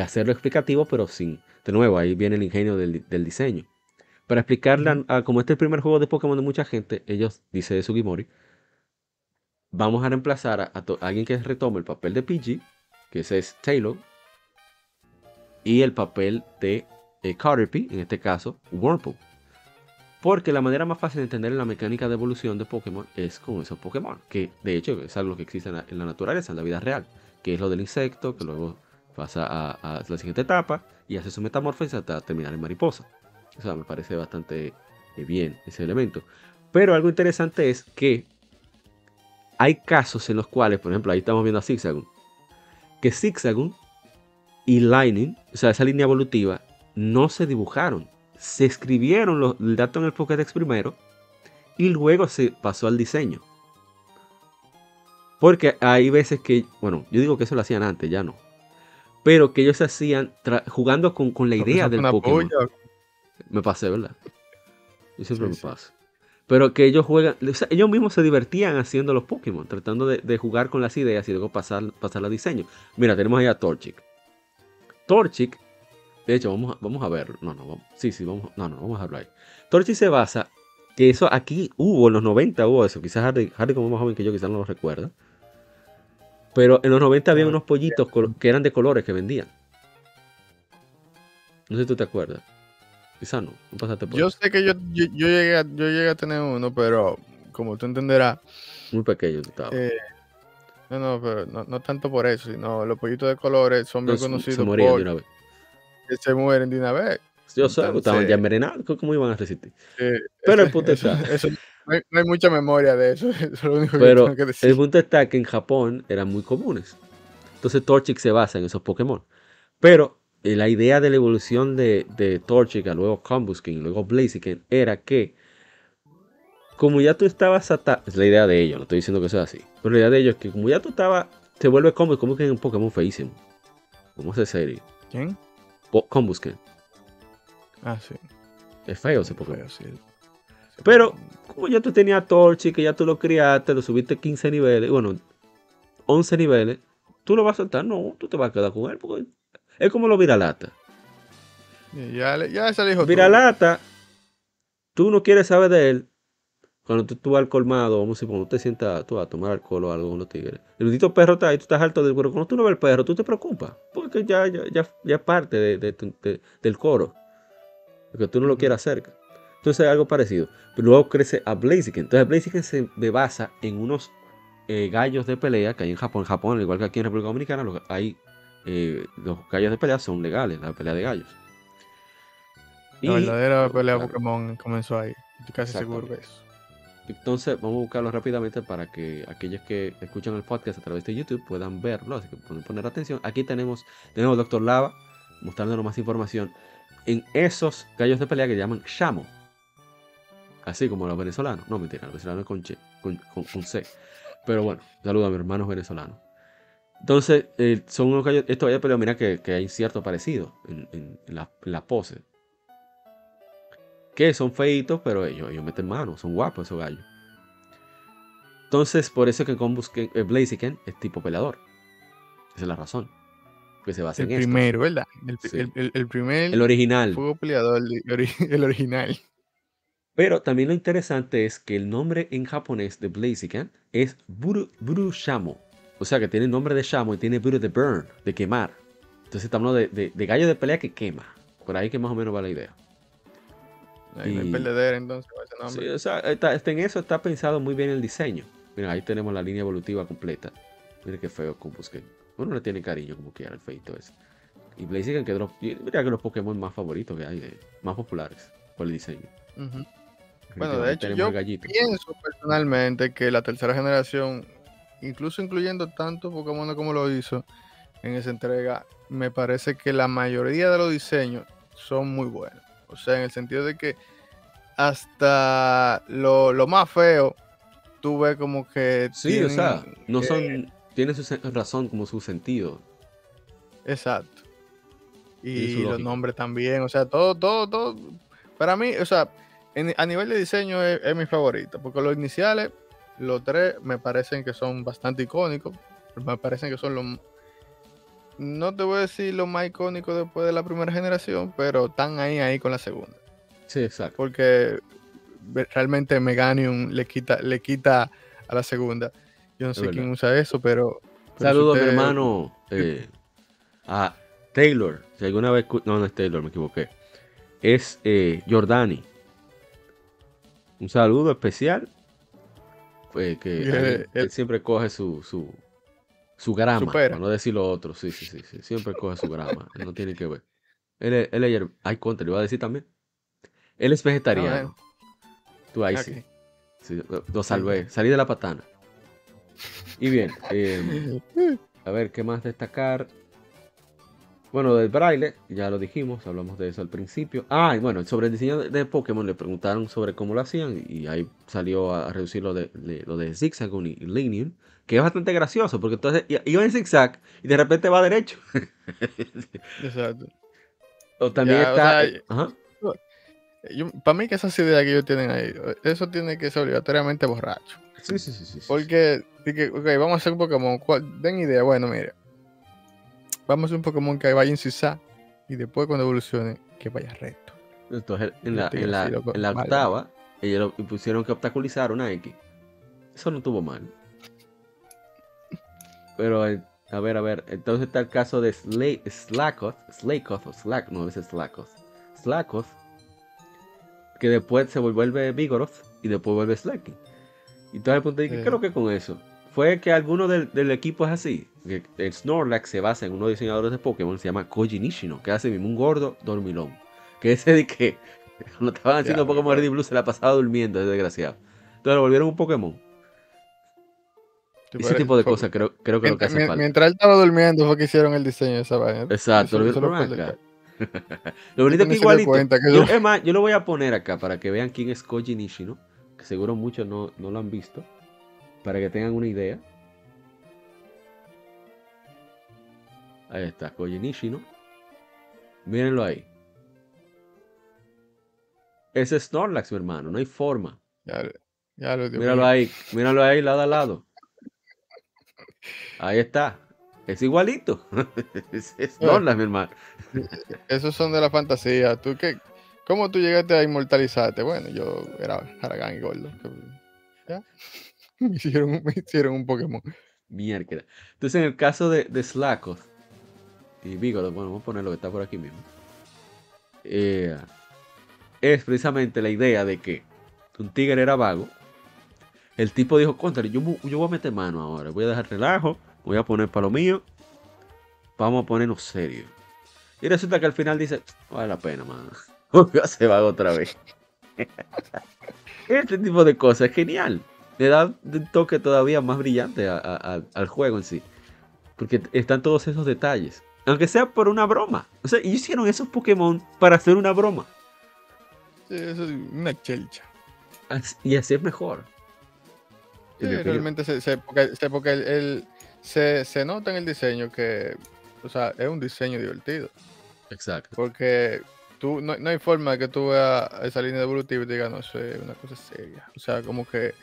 hacerlo explicativo, pero sin. De nuevo, ahí viene el ingenio del diseño. Para explicarle, a, como este es el primer juego de Pokémon de mucha gente, ellos, dice Sugimori, vamos a reemplazar a, alguien que retome el papel de Pidgey, que ese es Taylor, y el papel de eh, en este caso Wurmple. Porque la manera más fácil de entender la mecánica de evolución de Pokémon es con esos Pokémon, que de hecho es algo que existe en la, naturaleza, en la vida real, que es lo del insecto, que luego pasa a, a la siguiente etapa y hace su metamorfosis hasta terminar en mariposa. O sea, me parece bastante eh, bien ese elemento. Pero algo interesante es que hay casos en los cuales, por ejemplo, ahí estamos viendo a Zigzagoon, que Zigzagoon y Lightning, o sea, esa línea evolutiva, no se dibujaron. Se escribieron los, el dato en el Pokédex primero y luego se pasó al diseño. Porque hay veces que, bueno, yo digo que eso lo hacían antes, ya no. Pero que ellos hacían jugando con, con la idea del Pokémon. Me pasé, ¿verdad? Yo siempre me paso. Pero que ellos juegan, ellos mismos se divertían haciendo los Pokémon, tratando de, jugar con las ideas y luego pasar, pasar a diseño. Mira, tenemos ahí a Torchic. Torchic, de hecho, vamos a, vamos a verlo. No, no, vamos, sí, sí, vamos, no, no, vamos a verlo ahí. Torchic se basa, que eso aquí hubo, en los 90 hubo eso, quizás Harry, Harry como más joven que yo, quizás no lo recuerda. Pero en los 90 había unos pollitos que eran de colores que vendían. No sé si tú te acuerdas. Quizás no, no pasaste por
Yo sé que yo, yo, llegué a, yo llegué a tener uno, pero como tú entenderás.
Muy pequeño tú estabas.
Eh, no, no, pero no, tanto por eso, sino los pollitos de colores son bien conocidos. Se morían de una vez. Que se mueren de una vez.
Yo sé, estaban ya envenenados, ¿cómo iban a resistir? pero el punto está.
no, hay, mucha memoria de eso, eso es lo único
que tengo que decir. El punto está que en Japón eran muy comunes. Entonces Torchic se basa en esos Pokémon. Pero eh, la idea de la evolución de, de Torchic a luego Combusken, luego Blaziken, era que como ya tú estabas atado, es la idea de ellos, no estoy diciendo que sea así, pero la idea de ellos es que como ya tú estabas, te vuelve Combusken, Combusken es un Pokémon feísimo. ¿Cómo se serie?
¿Quién?
Combusken.
Ah, sí.
Es feo ese Pokémon. sí. Pero como ya tú tenías Torchic, que ya tú lo criaste, lo subiste 15 niveles, bueno, 11 niveles, tú lo vas a soltar, no, tú te vas a quedar con él porque es como los viralata.
Ya, ya se dijo
Viralata, tú no quieres saber de él. Cuando tú, vas al colmado, vamos a decir, cuando te sientas tú a tomar alcohol o algo con los tigres. El bendito perro está ahí, tú estás alto del pero cuando tú no ves el perro, tú te preocupas. Porque ya, ya, ya, es parte del coro. Porque tú no lo quieras cerca. Entonces algo parecido. Pero luego crece a Blaziken. Entonces Blaziken se basa en unos eh, gallos de pelea que hay en Japón. En Japón, igual que aquí en República Dominicana, hay eh, los gallos de pelea son legales, la pelea de gallos.
La verdadera pelea Pokémon comenzó ahí. Estoy casi seguro de eso.
Entonces, vamos a buscarlo rápidamente para que aquellos que escuchan el podcast a través de YouTube puedan verlo. Así que pueden poner atención. Aquí tenemos, tenemos Doctor Lava mostrándonos más información en esos gallos de pelea que llaman Shamo. Así como los venezolanos. No, mentira, los venezolanos con, con, con, C. Pero bueno, saludo a mis hermanos venezolanos. Entonces, eh, son unos gallos, estos gallos, pero mira que, hay cierto parecido en, la, pose. Que son feitos, pero ellos, ellos meten manos, son guapos esos gallos. Entonces, por eso que con eh, Blaziken es tipo peleador. Esa es la razón. Que se basa
el
en
primero, ¿verdad? El, el, primer.
El original.
Fuego peleador, el, original.
Pero también lo interesante es que el nombre en japonés de Blaziken es Buru, Burushamo. O sea que tiene el nombre de Shamo y tiene Buru de Burn, de quemar. Entonces estamos hablando de, gallo de pelea que quema. Por ahí que más o menos va la idea.
Ahí y... perdedera entonces ese
nombre. Sí, o sea, está, en eso está pensado muy bien el diseño. Mira, ahí tenemos la línea evolutiva completa. Mira qué feo Kumbusken. Uno le tiene cariño como quiera el feito ese. Y Blaziken que mira que los Pokémon más favoritos que hay, más populares por el diseño.
Bueno, de hecho, yo pienso personalmente que la tercera generación incluso incluyendo tanto Pokémon como lo hizo en esa entrega, me parece que la mayoría de los diseños son muy buenos. O sea, en el sentido de que hasta lo, más feo, tú ves como que.
Sí, o sea, no son. Tiene su razón como su sentido.
Exacto. Y, los nombres también. O sea, todo, todo, todo. Para mí, o sea, a nivel de diseño es, es mi favorito. Porque los iniciales los tres me parecen que son bastante icónicos. Me parecen que son los. No te voy a decir los más icónicos después de la primera generación, pero están ahí, ahí con la segunda.
Sí, exacto.
Porque realmente Meganium le quita, le quita a la segunda. Yo no sé quién usa eso, pero.
Saludos, mi hermano. Eh, a Taylor. Si alguna vez. No, no es Taylor, me equivoqué. Es eh, Jordani. Un saludo especial eh, que él, siempre coge su, su, su grama, para no decir lo otro. Sí, sí, sí, sí, siempre coge su grama. no tiene que ver. Él, él, hay contra, le iba a decir también. Él es vegetariano. Tú ahí sí. Lo salvé. Salí de la patana. Y bien. Em, a ver, ¿qué más destacar? Bueno, del braille, ya lo dijimos, hablamos de eso al principio. Ah, y bueno, sobre el diseño de Pokémon le preguntaron sobre cómo lo hacían y ahí salió a reducir lo de, lo de Zigzagoon y Linear, que es bastante gracioso porque entonces iba en zigzag y de repente va derecho.
Exacto.
O también está...
para mí que esas ideas que ellos tienen ahí, eso tiene que ser obligatoriamente borracho.
Sí, sí, sí. sí
porque, ok, vamos a hacer un Pokémon. Den idea, bueno, mire vamos a hacer un Pokémon que vaya en zigzag y después cuando evolucione que vaya recto.
Entonces en la, en la, en la octava ellos pusieron que obstaculizar una X. Eso no tuvo mal. Pero eh, a ver, a ver, entonces está el caso de Slakoth, Slakoth o Slack, no, es Slakoth. Slakoth, que después se vuelve Vigoroth y después vuelve Slacking. Y todo el punto de que creo que con eso fue que alguno del, equipo es así. El Snorlax se basa en unos diseñadores de Pokémon, se llama Koji Nishino, que hace mismo un gordo dormilón. Que ese de que cuando estaban haciendo Pokémon Red y Blue se la pasaba durmiendo, es desgraciado. Entonces lo volvieron un Pokémon. Ese tipo de cosas creo, creo que lo que hace
falta. Mientras él estaba durmiendo fue que hicieron el diseño de esa vaina.
Exacto, lo, lo, lo bonito que igualito. Yo, es más, yo lo voy a poner acá para que vean quién es Koji Nishino, que seguro muchos no, no lo han visto para que tengan una idea. Ahí está, Koji Nishino. Mírenlo ahí. Ese es Snorlax, mi hermano, no hay forma.
Ya, lo
míralo ahí, míralo ahí, lado a lado. Ahí está. Es igualito. es, Snorlax, mi hermano.
Esos son de la fantasía. ¿Tú qué? ¿Cómo tú llegaste a inmortalizarte? Bueno, yo era Aragán y Gordo. ¿Ya? me, hicieron, me hicieron un Pokémon.
Mierda. Entonces, en el caso de, de y Vigoroth, bueno, vamos a poner lo que está por aquí mismo. Eh, es precisamente la idea de que un tigre era vago. El tipo dijo, contra, yo, yo voy a meter mano ahora, voy a dejar relajo, voy a poner para lo mío, vamos a ponernos serio. Y resulta que al final dice, vale la pena, mano. Hacer vago otra vez. este tipo de cosas es genial le da un toque todavía más brillante al juego en sí. Porque están todos esos detalles. Aunque sea por una broma. O sea, ellos hicieron esos Pokémon para hacer una broma.
Sí, eso es una chelcha.
Y así es mejor.
realmente se, porque, se, nota en el diseño que o sea, es un diseño divertido.
Exacto.
Porque tú, no, hay forma de que tú veas esa línea evolutiva y digas, no, eso es una cosa seria. O sea, como que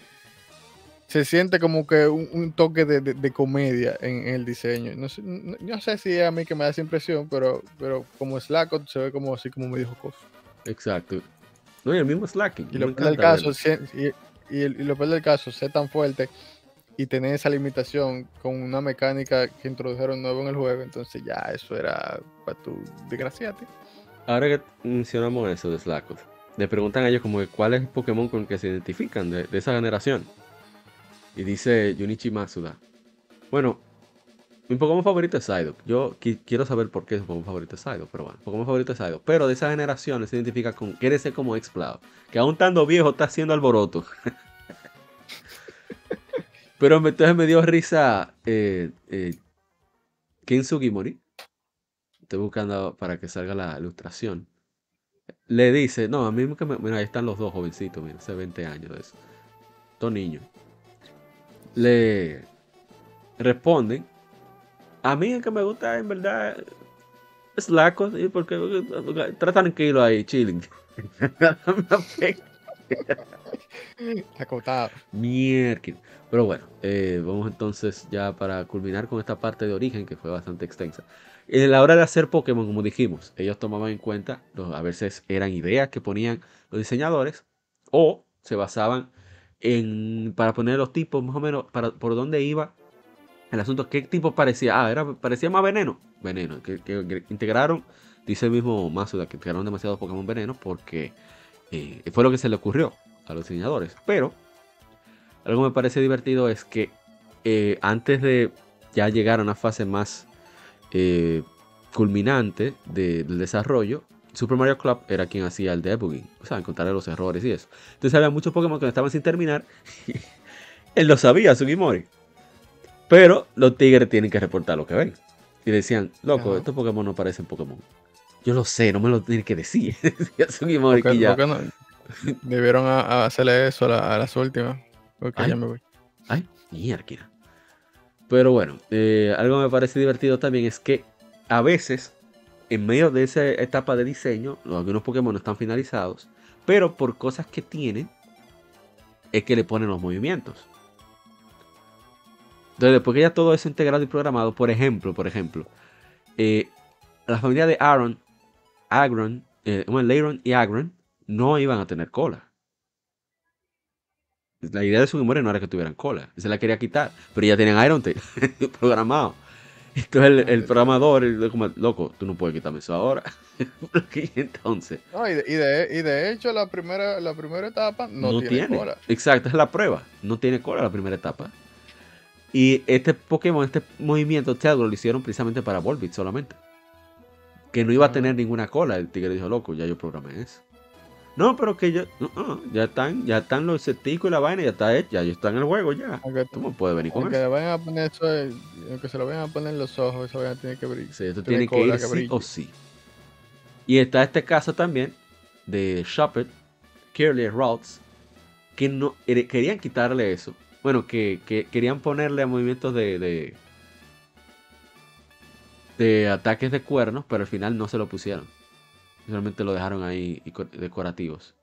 se siente como que un, toque de, comedia en, el diseño. No sé, no, sé si es a mí que me da esa impresión, pero, pero como Slack se ve como así como medio jocoso.
Exacto. No, y el mismo Slack.
Y lo peor del caso, y, lo peor del caso, ser tan fuerte y tener esa limitación con una mecánica que introdujeron nuevo en el juego, entonces ya eso era para tu desgraciate.
Ahora que mencionamos eso de Slack, le preguntan a ellos como cuál es el Pokémon con el que se identifican de esa generación. Y dice Junichi Masuda. Bueno, mi Pokémon favorito es Psyduck. Yo quiero saber por qué es mi Pokémon favorito es Psyduck, pero bueno, Pokémon favorito es Psyduck. Pero de esa generación se identifica con, quiere ser como Explado, que aún estando viejo está haciendo alboroto. pero entonces me dio risa eh, eh. Estoy buscando para que salga la ilustración. Le dice, no, a mí que me, mira, ahí están los dos jovencitos, mira, hace 20 años de eso. Dos niños le responden. A mí el que me gusta en verdad es Laco, porque, está tranquilo ahí, chilling.
Acotado.
Mierda. Pero bueno, eh, vamos entonces ya para culminar con esta parte de origen que fue bastante extensa. En la hora de hacer Pokémon, como dijimos, ellos tomaban en cuenta, a veces eran ideas que ponían los diseñadores o se basaban para poner los tipos más o menos para, por dónde iba el asunto, qué tipo parecía. Ah, era, parecía más veneno. Veneno. Que, integraron, dice el mismo Masuda, que integraron demasiados Pokémon veneno porque eh, fue lo que se le ocurrió a los diseñadores. Pero algo que me parece divertido es que eh, antes de ya llegar a una fase más eh, culminante del desarrollo, Super Mario Club era quien hacía el debugging, o sea, encontrarle los errores y eso. Entonces había muchos Pokémon que estaban sin terminar. él lo sabía, Sugimori. Pero los tigres tienen que reportar lo que ven. Y decían, loco, estos Pokémon no parecen Pokémon. Yo lo sé, no me lo tienen que decir.
Debieron hacerle eso a, las últimas. Porque ya me voy.
Ay, mierda. Pero bueno, eh, algo me parece divertido también es que a veces, en medio de esa etapa de diseño, algunos Pokémon no están finalizados, pero por cosas que tienen, es que le ponen los movimientos. Entonces, después que ya todo eso integrado y programado, por ejemplo, por ejemplo, eh, la familia de Aaron, Agron, eh, y Agron no iban a tener cola. La idea de su memoria no era que tuvieran cola, se la quería quitar, pero ya tenían Iron programado. Entonces el, programador, el, como, loco, tú no puedes quitarme eso ahora. entonces.
No, y, de, hecho la primera, la primera etapa no, tiene, cola.
Exacto, es la prueba. No tiene cola la primera etapa. Y este Pokémon, este movimiento Teatro lo hicieron precisamente para Volbit solamente. Que no iba a tener ninguna cola. El tigre dijo, loco, ya yo programé eso. No, pero que ya, ya están, ya están los certicos y la vaina, ya está hecha, ya están en el juego ya. ¿Cómo puede venir con
eso? Vayan a poner eso, que se lo vayan a poner en los ojos, eso tiene que brillar.
Sí, esto tiene, que ir sí o sí. Y está este caso también de Shopper, Curly Routes, que no querían quitarle eso bueno, que, querían ponerle a movimientos de, de, ataques de cuernos, pero al final no se lo pusieron. Realmente lo dejaron ahí decorativos.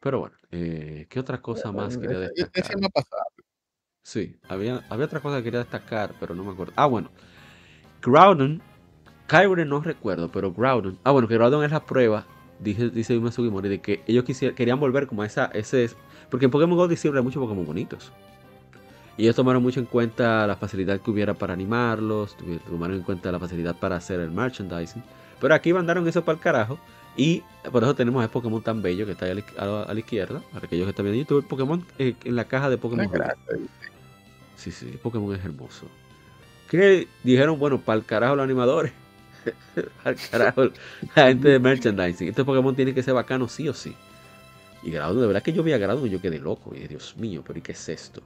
Pero bueno, eh, ¿qué otra cosa más quería destacar? Sí, había, había otra cosa que quería destacar, pero no me acuerdo. Ah, bueno. Groudon, Kyrie no recuerdo, pero Groudon. Ah, bueno, que Groudon es la prueba, dice, dice Yume Sugimori, de que ellos querían volver como a esa, ese porque en Pokémon GO siempre hay muchos Pokémon bonitos. Y ellos tomaron mucho en cuenta la facilidad que hubiera para animarlos, tomaron en cuenta la facilidad para hacer el merchandising. Pero aquí mandaron eso para el carajo. Y por eso tenemos el Pokémon tan bello que está ahí a la, izquierda. Para aquellos que están viendo YouTube, el Pokémon eh, en la caja de Pokémon. Sí, sí, Pokémon es hermoso. ¿Qué dijeron? Bueno, para el carajo los animadores. para el carajo la gente de merchandising. Este Pokémon tiene que ser bacano sí o sí. Y Groudon, de verdad que yo vi a Groudon y yo quedé loco. Y Dios mío, pero ¿y qué es esto?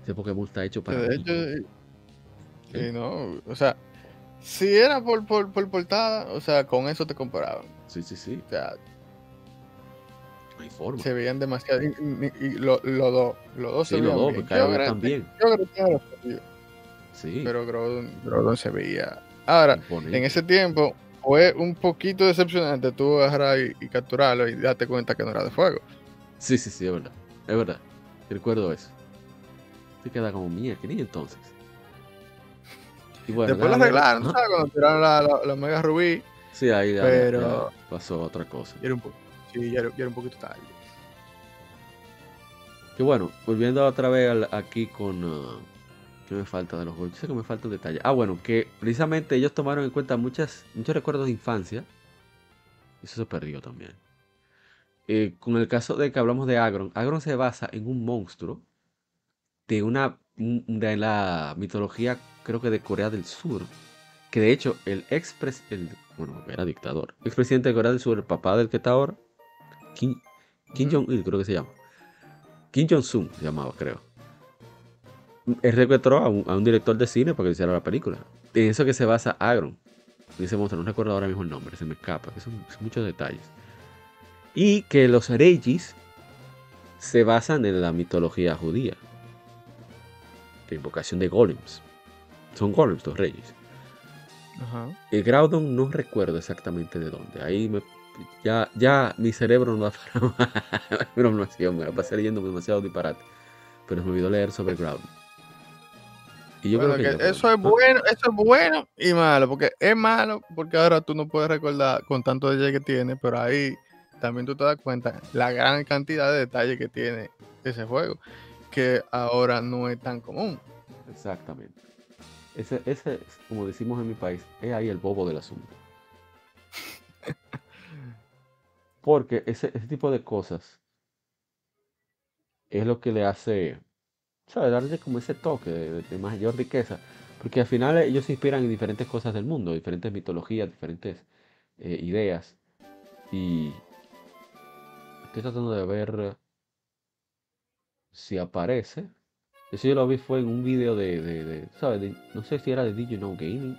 Este Pokémon está hecho para.
De hecho, sí, no, o sea, si era por, por, por, portada, o sea, con eso te comparaban.
Sí, sí, sí.
O sea,
no hay forma.
Se veían demasiado. Y, los dos, los dos se veían. Los dos,
también.
Yo era Sí. Pero Groudon, Groudon se veía. Ahora, en ese tiempo, fue un poquito decepcionante tú agarrar y, capturarlo y darte cuenta que no era de fuego.
Sí, sí, sí, es verdad. Es verdad. Recuerdo eso. Se queda como mía, ¿qué niño entonces?
Y bueno, Después lo arreglaron, ¿no? ¿sabes? Cuando tiraron la, la, Mega Rubí.
Sí, ahí ya, pero... pasó otra cosa.
era un sí, ya era, un poquito tarde.
Que bueno, volviendo otra vez aquí con. Uh, ¿Qué me falta de los? Yo sé que me falta un detalle. Ah, bueno, que precisamente ellos tomaron en cuenta muchas, muchos recuerdos de infancia. Eso se perdió también. Eh, con el caso de que hablamos de Agron, Agron se basa en un monstruo de una de la mitología, creo que de Corea del Sur. Que de hecho, el ex el, bueno, era dictador, expresidente de Corea del Sur, el papá del que está ahora, Kim, Kim Jong-il, creo que se llama. Kim Jong-sun se llamaba, creo él secuestró a un, director de cine para que hiciera la película. En eso que se basa Agron. Dice monstruo, no recuerdo ahora mismo el nombre, se me escapa, que son, muchos detalles. Y que los Regis se basan en la mitología judía. La invocación de golems. Son golems los Regis. El Groudon no recuerdo exactamente de dónde. Ahí me, ya, ya mi cerebro no va para información. Me va a pasar leyendo demasiado disparate. Pero me olvidó leer sobre Groudon
eso es bueno, eso es bueno y malo, porque es malo porque ahora tú no puedes recordar con tanto detalle que tiene, pero ahí también tú te das cuenta la gran cantidad de detalles que tiene ese juego, que ahora no es tan común.
Exactamente. Ese, ese, como decimos en mi país, es ahí el bobo del asunto. Porque ese, ese tipo de cosas es lo que le hace ¿sabes? Darle como ese toque de, mayor riqueza. Porque al final ellos se inspiran en diferentes cosas del mundo, diferentes mitologías, diferentes eh, ideas. Y estoy tratando de ver si aparece. Eso yo lo vi fue en un video de, de, ¿sabes? no sé si era de DJ No Gaming.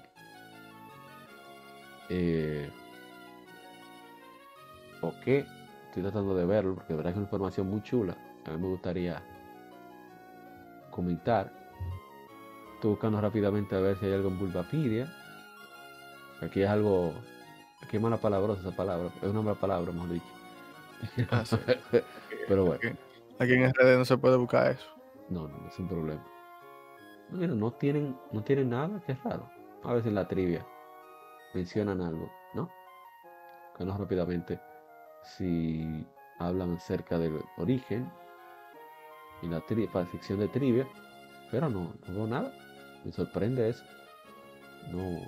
Eh, ¿O qué? Estoy tratando de verlo porque de verdad es una información muy chula. A mí me gustaría comentar. Estoy buscando rápidamente a ver si hay algo en Bulbapedia. Aquí es algo. Qué mala palabrosa esa palabra. Es una mala palabra, mejor dicho. Ah, Pero bueno.
Aquí en RD no se puede buscar eso.
No, no, es un problema. No, no tienen, no tienen nada, que es raro. A veces en la trivia mencionan algo, ¿no? Que rápidamente si hablan acerca del origen y la, la sección de trivia, pero no, no veo nada. Me sorprende eso. No,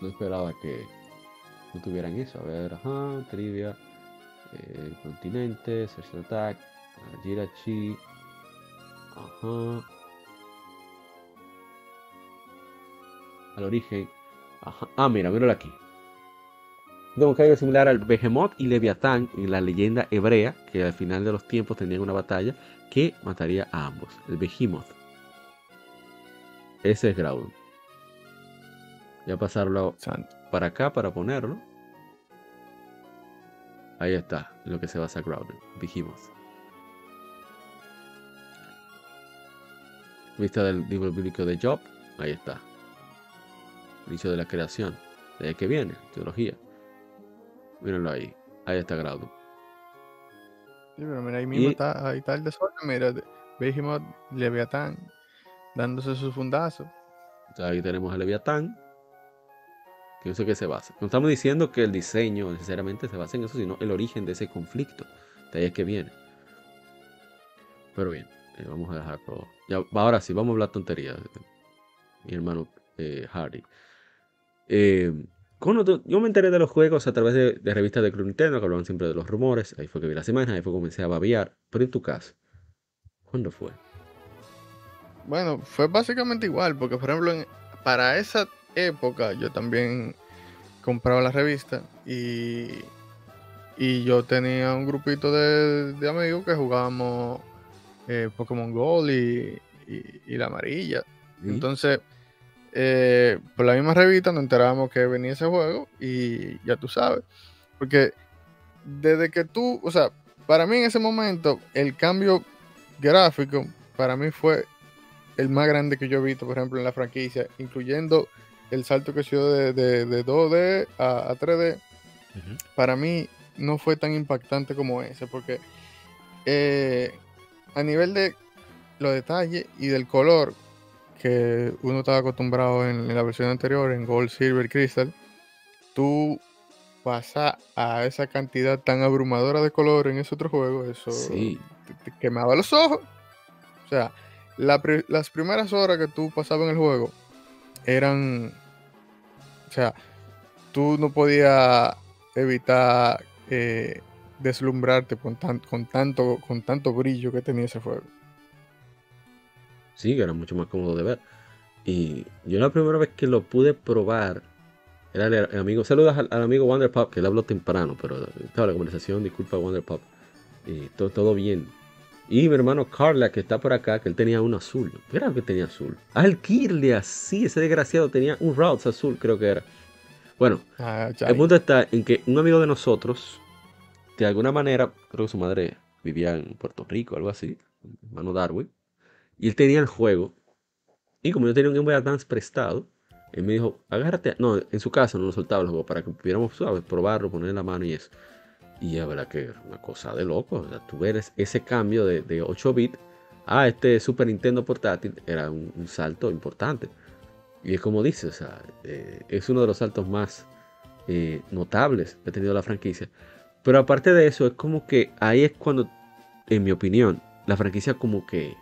no esperaba que no tuvieran eso. A ver, ajá, trivia, eh, continente, search attack, Jirachi, ajá. Al origen, ajá. Ah, mira, míralo aquí. Que algo similar al Behemoth y Leviatán en la leyenda hebrea, que al final de los tiempos tenían una batalla que mataría a ambos. El Behemoth. Ese es Groudon. Ya pasarlo para acá para ponerlo. Ahí está, lo que se basa Groudon. Behemoth. Vista del libro bíblico de Job. Ahí está. Inicio de la creación. De ahí que viene, teología. Mírenlo ahí. Ahí está Grado.
Sí, pero mira, ahí mismo está, ahí está el desorden. Mira, Behemoth, Leviatán, dándose su fundazo.
Ahí tenemos a Leviatán. Que sé qué se basa. No estamos diciendo que el diseño necesariamente se basa en eso, sino el origen de ese conflicto. De ahí es que viene. Pero bien, eh, vamos a dejarlo. Ya, ahora sí, vamos a hablar tonterías. Mi hermano eh, Hardy. Eh, yo me enteré de los juegos a través de, revistas de Club Nintendo que hablaban siempre de los rumores. Ahí fue que vi las imágenes, ahí fue que comencé a babiar. Pero en tu caso, ¿cuándo fue?
Bueno, fue básicamente igual, porque por ejemplo, para esa época yo también compraba la revista y, y yo tenía un grupito de, amigos que jugábamos eh, Pokémon Gold y, la amarilla. Entonces eh, por la misma revista nos enterábamos que venía ese juego y ya tú sabes. Porque desde que tú, o sea, para mí en ese momento el cambio gráfico para mí fue el más grande que yo he visto, por ejemplo, en la franquicia, incluyendo el salto que se dio de, de, 2D a, 3D. Para mí no fue tan impactante como ese, porque eh, a nivel de los detalles y del color, que uno estaba acostumbrado en, la versión anterior, en Gold, Silver, Crystal, tú pasas a esa cantidad tan abrumadora de color en ese otro juego, eso te, quemaba los ojos. O sea, las primeras horas que tú pasabas en el juego eran, o sea, tú no podías evitar eh, deslumbrarte con, con, tanto, con tanto brillo que tenía ese juego
sí, que era mucho más cómodo de ver. Y yo la primera vez que lo pude probar, era el, amigo, saludos al, amigo Wonderpop, que le habló temprano, pero estaba la conversación, disculpa Wonderpop, y todo bien. Y mi hermano Carla, que está por acá, que él tenía uno azul. ¿Qué era lo que tenía azul? Ah, el Kirlia, sí, ese desgraciado tenía un Routes azul, creo que era. Bueno, ah, el punto está en que un amigo de nosotros, de alguna manera, creo que su madre vivía en Puerto Rico, algo así, hermano Darwin, y él tenía el juego. Y como yo tenía un Game Boy Advance prestado, él me dijo, agárrate. No, en su casa no lo soltaba el juego para que pudiéramos probarlo, ponerle la mano y eso. Y verdad que una cosa de loco. O sea, tú ves ese cambio de, de 8 bits a este Super Nintendo portátil era un, salto importante. Y es como dice, o sea, eh, es uno de los saltos más eh, notables que ha tenido la franquicia. Pero aparte de eso, es como que ahí es cuando, en mi opinión, la franquicia como que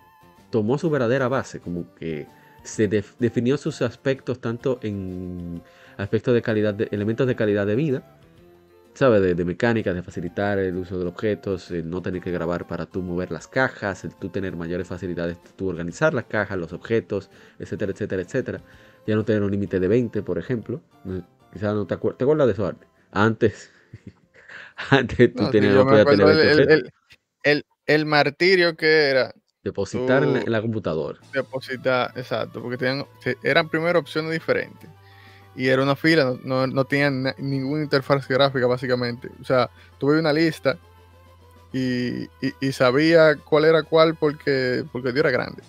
tomó su verdadera base, como que se definió sus aspectos tanto en aspectos de calidad, de, elementos de calidad de vida, ¿sabes? De, mecánica, de facilitar el uso de objetos, el no tener que grabar para tú mover las cajas, el tú tener mayores facilidades, tú organizar las cajas, los objetos, etcétera, etcétera, etcétera. Ya no tener un límite de 20, por ejemplo. Quizás no te, acuerdas, ¿te acuerdas de eso antes. Antes tú tenías,
no, el, el, el, el martirio que era
Depositar en, la, computadora.
Depositar, exacto, porque tenían, eran primero opciones diferentes. Y era una fila, no, no, tenían ninguna interfaz gráfica básicamente. O sea, tuve una lista y, y, sabía cuál era cuál porque, porque Dios era grande.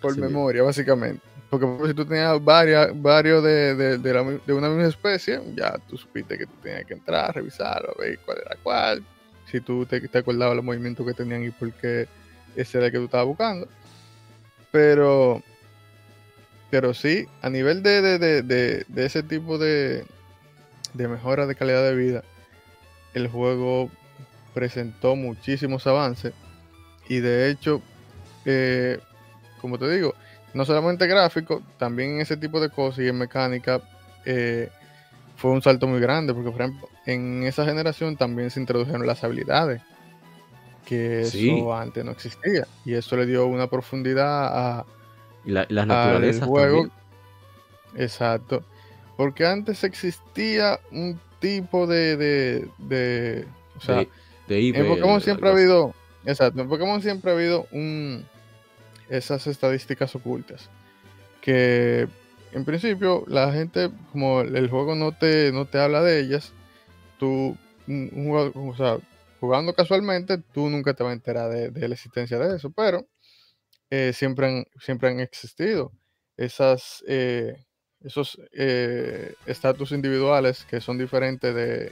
Por memoria, básicamente. Porque si tú tenías varias, varios de, de, de, una misma especie, ya tú supiste que tú tenías que entrar, revisarlo, ver cuál era cuál. Si tú te, te acordabas los movimientos que tenían y por qué ese era el que tú estabas buscando. Pero, pero sí, a nivel de, de ese tipo de, mejora de calidad de vida, el juego presentó muchísimos avances. Y de hecho, eh, como te digo, no solamente gráfico, también en ese tipo de cosas y en mecánica eh, fue un salto muy grande, porque por ejemplo, en esa generación también se introdujeron las habilidades, que eso antes no existía, y eso le dio una profundidad a
y las naturalezas juego.
Exacto, porque antes existía un tipo de, de, de o sea, en Pokémon siempre ha habido, exacto, en Pokémon siempre ha habido un esas estadísticas ocultas. Que en principio la gente, como el juego no te, no te habla de ellas, tú, o sea, jugando casualmente, tú nunca te vas a enterar de, la existencia de eso, pero eh, siempre, han, siempre han existido esas, eh, esos eh, estatus individuales que son diferentes de,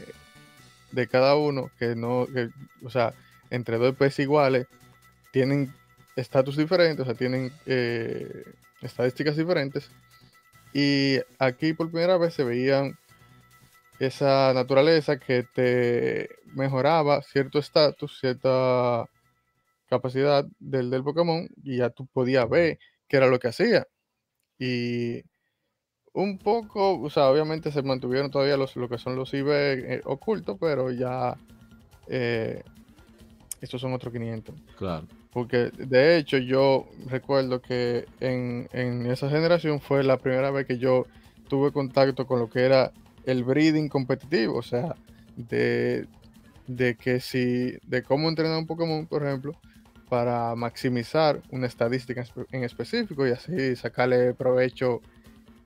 de cada uno, que no, o sea, entre dos especies iguales, tienen estatus diferentes, o sea, tienen estadísticas diferentes. Y aquí por primera vez se veían esa naturaleza que te mejoraba cierto estatus, cierta capacidad del, del Pokémon, y ya tú podías ver qué era lo que hacía. Y un poco, o sea, obviamente se mantuvieron todavía los, lo que son los IB eh, ocultos, pero ya eh, estos son otros 500.
Claro.
Porque de hecho yo recuerdo que en, esa generación fue la primera vez que yo tuve contacto con lo que era el breeding competitivo, o sea, de, que si, de cómo entrenar un Pokémon, por ejemplo, para maximizar una estadística en específico y así sacarle provecho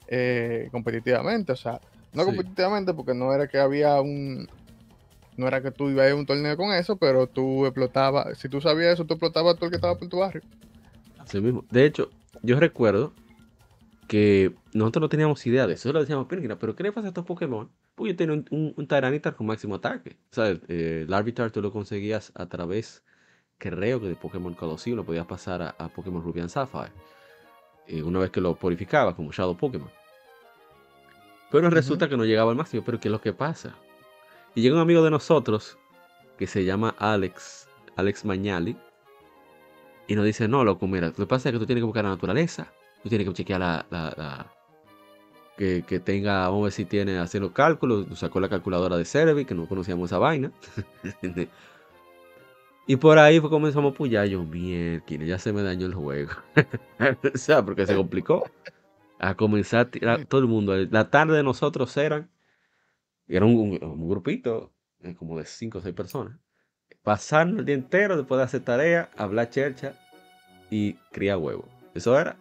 eh, competitivamente, o sea, no competitivamente porque no era que había un, no era que tú ibas a un torneo con eso, pero tú explotabas, si tú sabías eso, tú explotabas todo el que estaba por tu barrio.
Así mismo. De hecho, yo recuerdo que nosotros no teníamos idea de eso. Solo decíamos, pero ¿qué le pasa a estos Pokémon? Porque yo tenía un, un, Tyranitar con máximo ataque. O sea, eh, el Arbitar tú lo conseguías a través, creo que de Pokémon Colosseum, lo podías pasar a, Pokémon Ruby and Sapphire. Eh, una vez que lo purificaba como Shadow Pokémon. Pero resulta que no llegaba al máximo. Pero ¿qué es lo que pasa? Y llega un amigo de nosotros que se llama Alex, Alex Mañali, y nos dice, no, loco, mira, lo que pasa es que tú tienes que buscar la naturaleza, tú tienes que chequear la... la, que, que, tenga, vamos a ver si tiene, hacer los cálculos, sacó la calculadora de Cervi, que no conocíamos esa vaina. y por ahí fue comenzamos, pues ya yo, mierda, ya se me dañó el juego. o sea, porque se complicó. A comenzar a tirar todo el mundo. La tarde de nosotros eran era un, grupito eh, como de 5 o 6 personas. Pasar el día entero después de hacer tarea, hablar chercha y criar huevos. Eso era.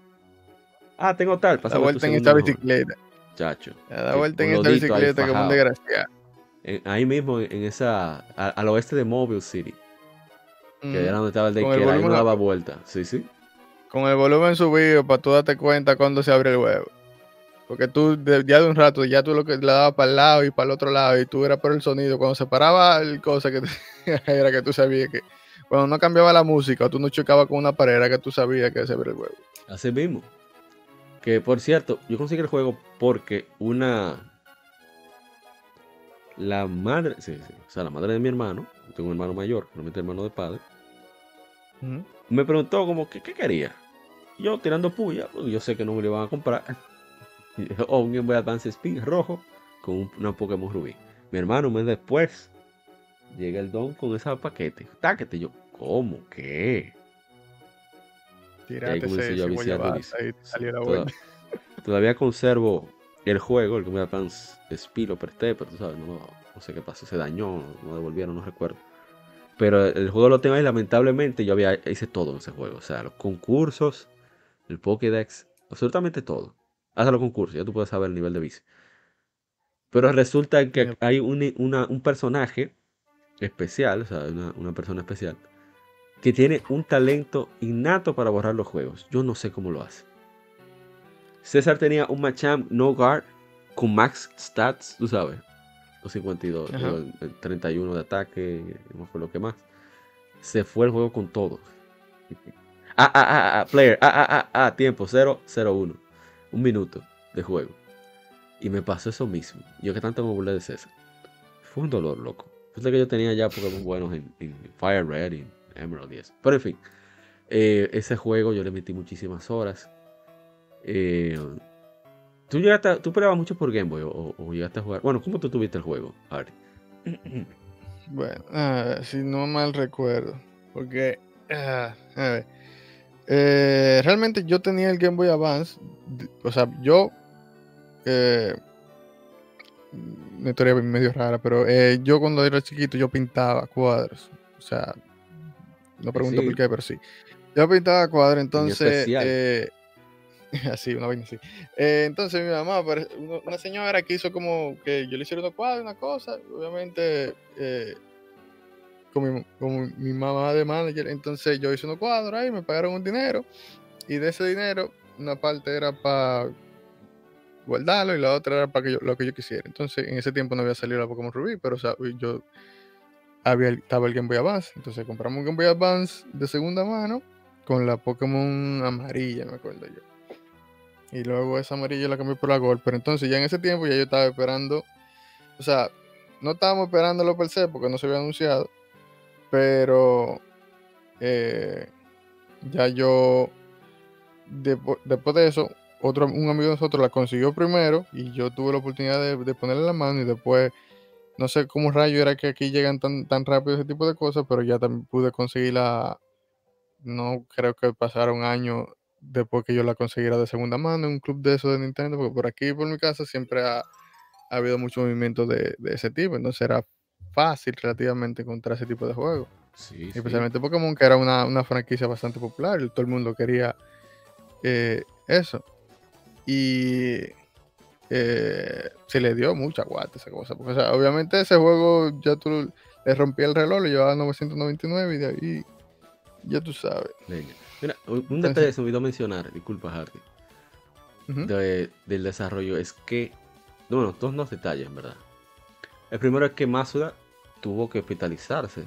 Ah, tengo tal.
Da vuelta en esta bicicleta.
Chacho.
Da vuelta en esta bicicleta como un desgraciado.
ahí mismo, en esa. al oeste de Mobile City. Que era donde estaba el de que ahí no daba vuelta. Sí, sí.
Con el volumen subido para tú darte cuenta cuando se abre el huevo. Porque tú, ya de un rato, ya tú lo que le dabas para el lado y para el otro lado, y tú eras por el sonido. Cuando se paraba el cosa que era que tú sabías que. Cuando no cambiaba la música o tú no chocabas con una pared, era que tú sabías que se abrió el juego.
Así mismo. Que por cierto, yo conseguí el juego porque una. La madre. Sí, sí. O sea, la madre de mi hermano. Tengo un hermano mayor, realmente hermano de padre. Me preguntó como que qué quería. Yo tirando puya, porque yo sé que no me lo iban a comprar o un Game Boy Advance Speed rojo con una Pokémon Rubí. Mi hermano, un mes después, llega el don con ese paquete. Táquete, yo, ¿cómo? ¿Qué?
Tírate ese, yo
Toda, Todavía conservo el juego, el Game Boy Advance Speed lo presté, pero tú sabes, no, no sé qué pasó, se dañó, no devolvieron, no recuerdo. Pero el juego lo tengo ahí, lamentablemente yo había hice todo en ese juego. O sea, los concursos, el Pokédex, absolutamente todo. Hasta los concursos, ya tú puedes saber el nivel de vice. Pero resulta que hay un, un personaje especial, o sea, una, una, persona especial, que tiene un talento innato para borrar los juegos. Yo no sé cómo lo hace. César tenía un Machamp No Guard con max stats, tú sabes. 252, 31 de ataque, no fue lo que más. Se fue el juego con todo. Ah, ah, ah, ah, player, ah, ah, ah, ah, tiempo, 0, 0, 1. Un minuto de juego. Y me pasó eso mismo. Yo que tanto me burlé de César. Fue un dolor, loco. Fue que yo tenía ya Pokémon buenos en, Fire Red y Emerald 10. Pero en fin, eh, ese juego yo le metí muchísimas horas. Eh, ¿Tú, llegaste ¿Tú peleabas mucho por Game Boy o, llegaste a jugar? Bueno, ¿cómo tú tuviste el juego, Ari?
Bueno, si no mal recuerdo. Porque, ah, a ver, eh, realmente yo tenía el Game Boy Advance. O sea, yo. Eh, una historia medio rara, pero eh, yo cuando era chiquito yo pintaba cuadros. O sea, no pregunto por qué, pero sí. Yo pintaba cuadros, entonces. Así, una vaina así. Eh, entonces mi mamá, una señora que hizo como que yo le hiciera unos cuadros, una cosa, obviamente eh, con, mi, mamá de manager, entonces yo hice unos cuadros ahí, me pagaron un dinero y de ese dinero una parte era para guardarlo y la otra era para que yo, lo que yo quisiera. Entonces en ese tiempo no había salido la Pokémon Rubí, pero yo había, estaba el Game Boy Advance, entonces compramos un Game Boy Advance de segunda mano con la Pokémon amarilla, me acuerdo yo. Y luego esa amarilla la cambié por la Gold. Pero entonces ya en ese tiempo ya yo estaba esperando. O sea, no estábamos esperándolo per se porque no se había anunciado. Pero eh, ya yo después de eso, otro, un amigo de nosotros la consiguió primero y yo tuve la oportunidad de, de ponerle la mano y después, no sé cómo rayo era que aquí llegan tan, tan rápido ese tipo de cosas, pero ya también pude conseguirla, no creo que pasaron años después que yo la consiguiera de segunda mano en un club de eso de Nintendo, porque por aquí, por mi casa, siempre ha, habido mucho movimiento de, ese tipo, entonces era fácil relativamente encontrar ese tipo de juegos. Especialmente Pokémon, que era una, franquicia bastante popular y todo el mundo quería eh, eso. Y eh, se le dio mucha guata esa cosa. Porque, obviamente ese juego ya tú le rompí el reloj, le llevaba 999 y de ahí ya tú sabes.
Mira, un detalle se me olvidó mencionar, disculpa Hardy, del desarrollo es que, bueno, dos, dos detalles, verdad. El primero es que Masuda tuvo que hospitalizarse.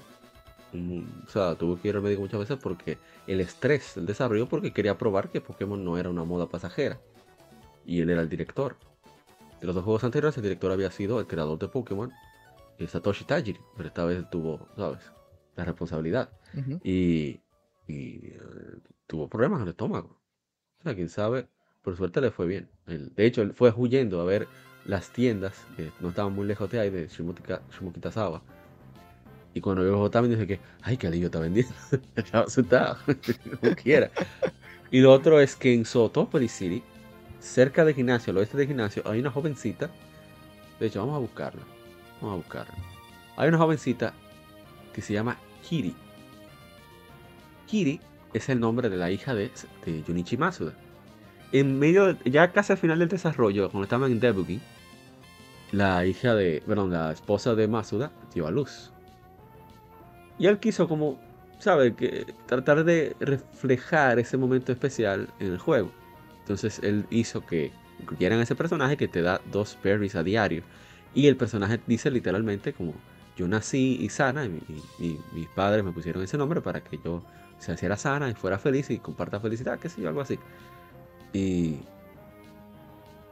O sea, tuvo que ir al médico muchas veces porque el estrés del desarrollo, porque quería probar que Pokémon no era una moda pasajera. Y él era el director. De los dos juegos anteriores, el director había sido el creador de Pokémon, Satoshi Tajiri, pero esta vez tuvo, ¿sabes? La responsabilidad. Y y eh, tuvo problemas en el estómago. O sea, quién sabe, por suerte le fue bien. de hecho, él fue huyendo a ver las tiendas que no estaban muy lejos de ahí, de Shimokitazawa. Y cuando vio Otami dice que, ay, qué alivio está vendiendo. Estaba asustado, como quiera. Y lo otro es que en Sotopolis City, cerca del gimnasio, al oeste del gimnasio, hay una jovencita. De hecho, vamos a buscarla. Vamos a buscarla. Hay una jovencita que se llama Kiri. Kiri es el nombre de la hija de, de Junichi Masuda. En medio, ya casi al final del desarrollo, cuando estaban en debugging, la hija de, perdón, la esposa de Masuda dio a luz. Y él quiso como, ¿sabe? Que tratar de reflejar ese momento especial en el juego. Entonces él hizo que incluyeran ese personaje que te da dos berries a diario. Y el personaje dice literalmente como, yo nací y sana, y mis padres me pusieron ese nombre para que yo se hiciera sana y fuera feliz y comparta felicidad, qué sé yo, algo así. Y,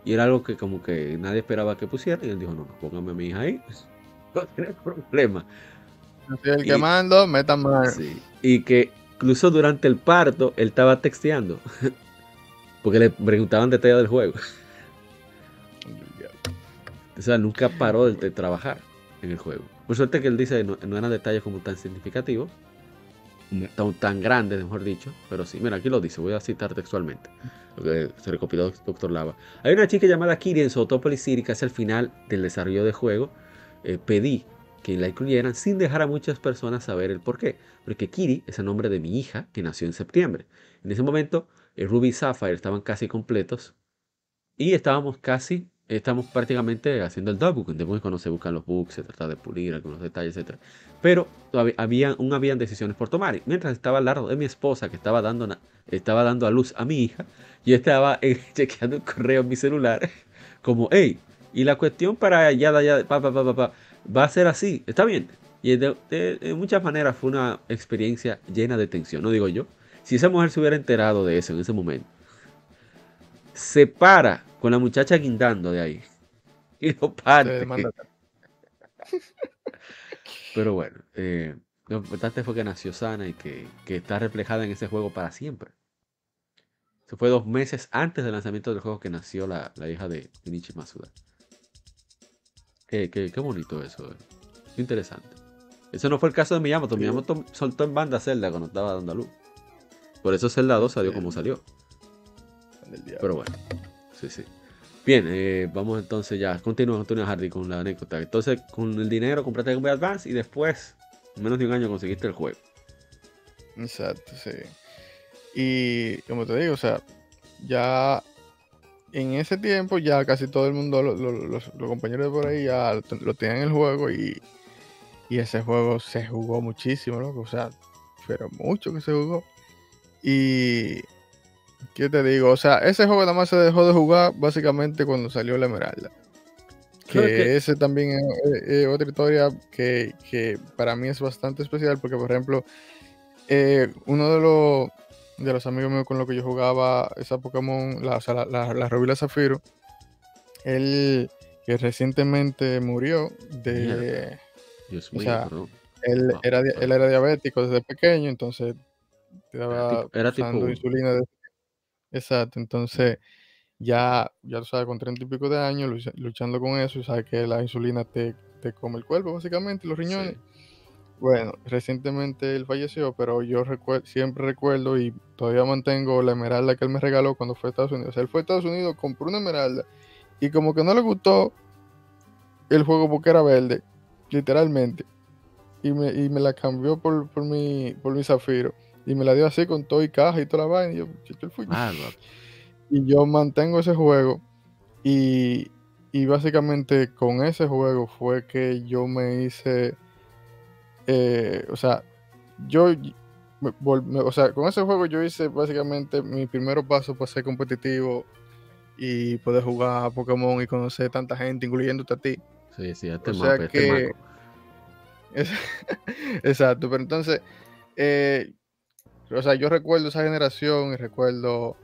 y era algo que como que nadie esperaba que pusiera y él dijo, no, no póngame a mi hija ahí, no tiene problema.
el que mando, metan mal.
Y que incluso durante el parto él estaba texteando, porque le preguntaban detalles del juego. O sea, nunca paró de, trabajar en el juego. Por suerte que él dice no, no eran detalles como tan significativos, tan, tan grande, mejor dicho, pero sí, mira, aquí lo dice, voy a citar textualmente lo se recopiló Doctor Lava. Hay una chica llamada Kiri en Sotopolis City, casi al final del desarrollo del juego. Eh, pedí que la incluyeran sin dejar a muchas personas saber el por qué. Porque Kiri es el nombre de mi hija que nació en septiembre. En ese momento, el Ruby y Sapphire estaban casi completos y estábamos casi, estamos prácticamente haciendo el debug. Después cuando se buscan los bugs, se trata de pulir algunos detalles, etc. Pero había, aún habían decisiones por tomar. Mientras estaba al lado de mi esposa que estaba dando, estaba dando a luz a mi hija, yo estaba eh, chequeando el correo en mi celular como, hey, y la cuestión para allá, allá, pa, pa, pa, pa, va a ser así, está bien. Y de, muchas maneras fue una experiencia llena de tensión, no digo yo. Si esa mujer se hubiera enterado de eso en ese momento, se para con la muchacha guindando de ahí. Y no parte. Pero bueno, eh, lo importante fue que nació sana y que, está reflejada en ese juego para siempre. Eso fue dos meses antes del lanzamiento del juego que nació la, hija de Nichi Masuda. Qué, qué, bonito eso. Eh. Qué interesante. Eso no fue el caso de Miyamoto. Miyamoto soltó en banda Zelda cuando estaba dando a luz. Por eso Zelda 2 salió como salió. Pero bueno, sí, sí. Bien, eh, vamos entonces ya. Continúa, Antonio Hardy con la anécdota. Entonces, con el dinero compraste Game Boy Advance y después, en menos de un año, conseguiste el juego.
Exacto, sí. Y como te digo, o sea, ya en ese tiempo ya casi todo el mundo, los, compañeros de por ahí ya lo, tenían en el juego y, y, ese juego se jugó muchísimo, loco. O sea, pero mucho que se jugó. Y, ¿qué te digo? O sea, ese juego nada más se dejó de jugar básicamente cuando salió la Esmeralda. Que, ese también es, otra historia que, que, para mí es bastante especial porque, por ejemplo, eh, uno de los de los amigos míos con los que yo jugaba esa Pokémon, la, o sea, la, la, Zafiro, él que recientemente murió de... Dios mío, o sea, él, era, él era diabético desde pequeño, entonces estaba era usando insulina. De... Exacto, entonces ya, ya tú sabes, con treinta y pico de años luchando con eso, y sabes que la insulina te, te come el cuerpo, básicamente, los riñones. Bueno, recientemente él falleció, pero yo siempre recuerdo y todavía mantengo la esmeralda que él me regaló cuando fue a Estados Unidos. O sea, él fue a Estados Unidos, compró una esmeralda y como que no le gustó el juego porque era verde, literalmente. Y me, y me la cambió por, por, mi, por mi zafiro. Y me la dio así con todo y caja y toda la vaina. Y yo, yo fui. y yo mantengo ese juego. Y, y básicamente con ese juego fue que yo me hice eh, o sea, yo, o sea, con ese juego yo hice básicamente mi primer paso para ser competitivo y poder jugar a Pokémon y conocer tanta gente, incluyéndote a ti.
Sí, sí, este o sea este que...
Exacto, pero entonces, eh, o sea, yo recuerdo esa generación y recuerdo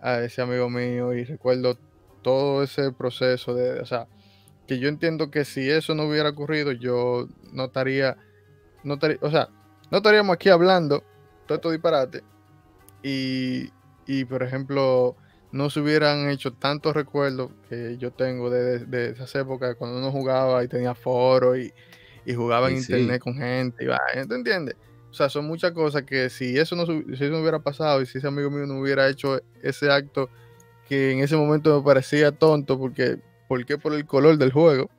a ese amigo mío y recuerdo todo ese proceso de, o sea, que yo entiendo que si eso no hubiera ocurrido, yo no estaría no o sea, no estaríamos aquí hablando todo esto disparate y, y, por ejemplo, no se hubieran hecho tantos recuerdos que yo tengo de, de, esas épocas cuando uno jugaba y tenía foro y, y jugaba en internet con gente y va, ¿te entiendes? O sea, son muchas cosas que si eso no, si eso no hubiera pasado y si ese amigo mío no hubiera hecho ese acto que en ese momento me parecía tonto porque, porque por el color del juego,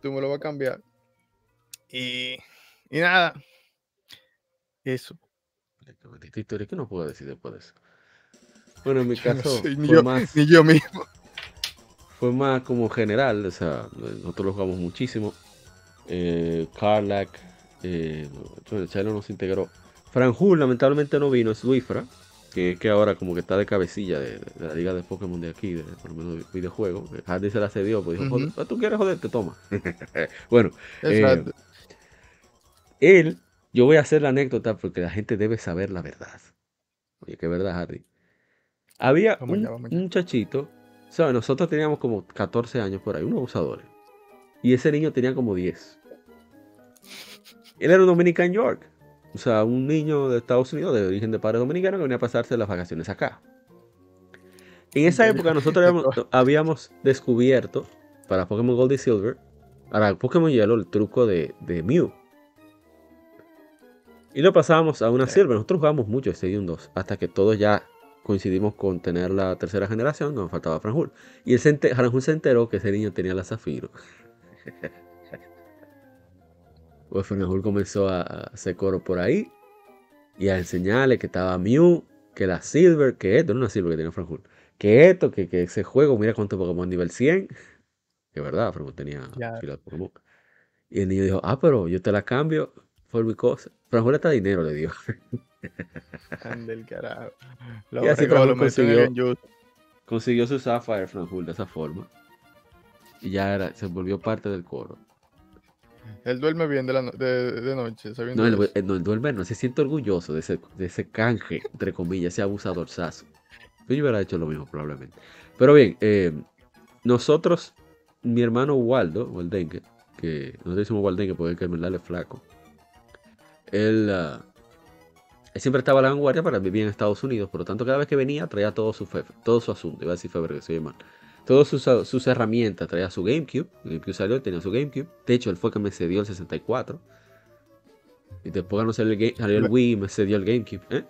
tú me lo vas a cambiar. Y y nada. Eso.
¿qué no puedo decir después de eso? Bueno, en mi caso,
ni, fue yo, más, ni yo mismo.
Fue más como general, o sea, nosotros lo jugamos muchísimo. Eh, Carlac, eh, Chelo nos integró. Franjul lamentablemente no vino, es Wifra, que, que ahora como que está de cabecilla de, la liga de Pokémon de aquí, de, por lo menos videojuego. Hardy se la cedió, pues dijo, tú quieres joderte, toma. bueno, eh, él, yo voy a hacer la anécdota porque la gente debe saber la verdad. Oye, qué verdad, Harry. Había un, muchachito, ¿sabes? Nosotros teníamos como 14 años por ahí, unos abusadores. Y ese niño tenía como 10. Él era un Dominican York. O sea, un niño de Estados Unidos de origen de padre dominicano que venía a pasarse las vacaciones acá. En esa época nosotros habíamos, descubierto para Pokémon Gold y Silver, para Pokémon Yellow, el truco de, de Mew. Y lo pasábamos a una Silver. Nosotros jugábamos mucho Stadium 2 hasta que todos ya coincidimos con tener la tercera generación, nos faltaba Franjul. Y el Franjul se enteró que ese niño tenía la Zafiro. Pues Franjul comenzó a hacer coro por ahí y a enseñarle que estaba Mew, que la Silver, que esto, no una Silver que tenía Franjul, que esto, que, que ese juego, mira cuánto Pokémon nivel 100. Que verdad, Franjul tenía fila de Pokémon. Y el niño dijo, ah, pero yo te la cambio por mi cosa. Franjul hasta dinero le dio.
Del carajo.
y así lo consiguió, consiguió su Sapphire Franjul de esa forma. Y ya era, se volvió parte del coro.
Él duerme bien de, la de, noche,
no, él, no, él duerme, no se siente orgulloso de ese, de ese canje, entre comillas, ese abusadorzazo. Yo hubiera hecho lo mismo probablemente. Pero bien, eh, nosotros, mi hermano Waldo, Waldengue, que nosotros decimos Waldengue porque hay que darle flaco. Él, ah, él, siempre estaba a la vanguardia para vivir en Estados Unidos, por lo tanto cada vez que venía traía todo su, fe, todo su asunto, iba a decir febrero, que soy mal todas sus, herramientas. Traía su GameCube. El GameCube salió, tenía su GameCube. De hecho, él fue que me cedió el 64. Y después no salió el, salió el Wii me cedió el GameCube. ¿eh?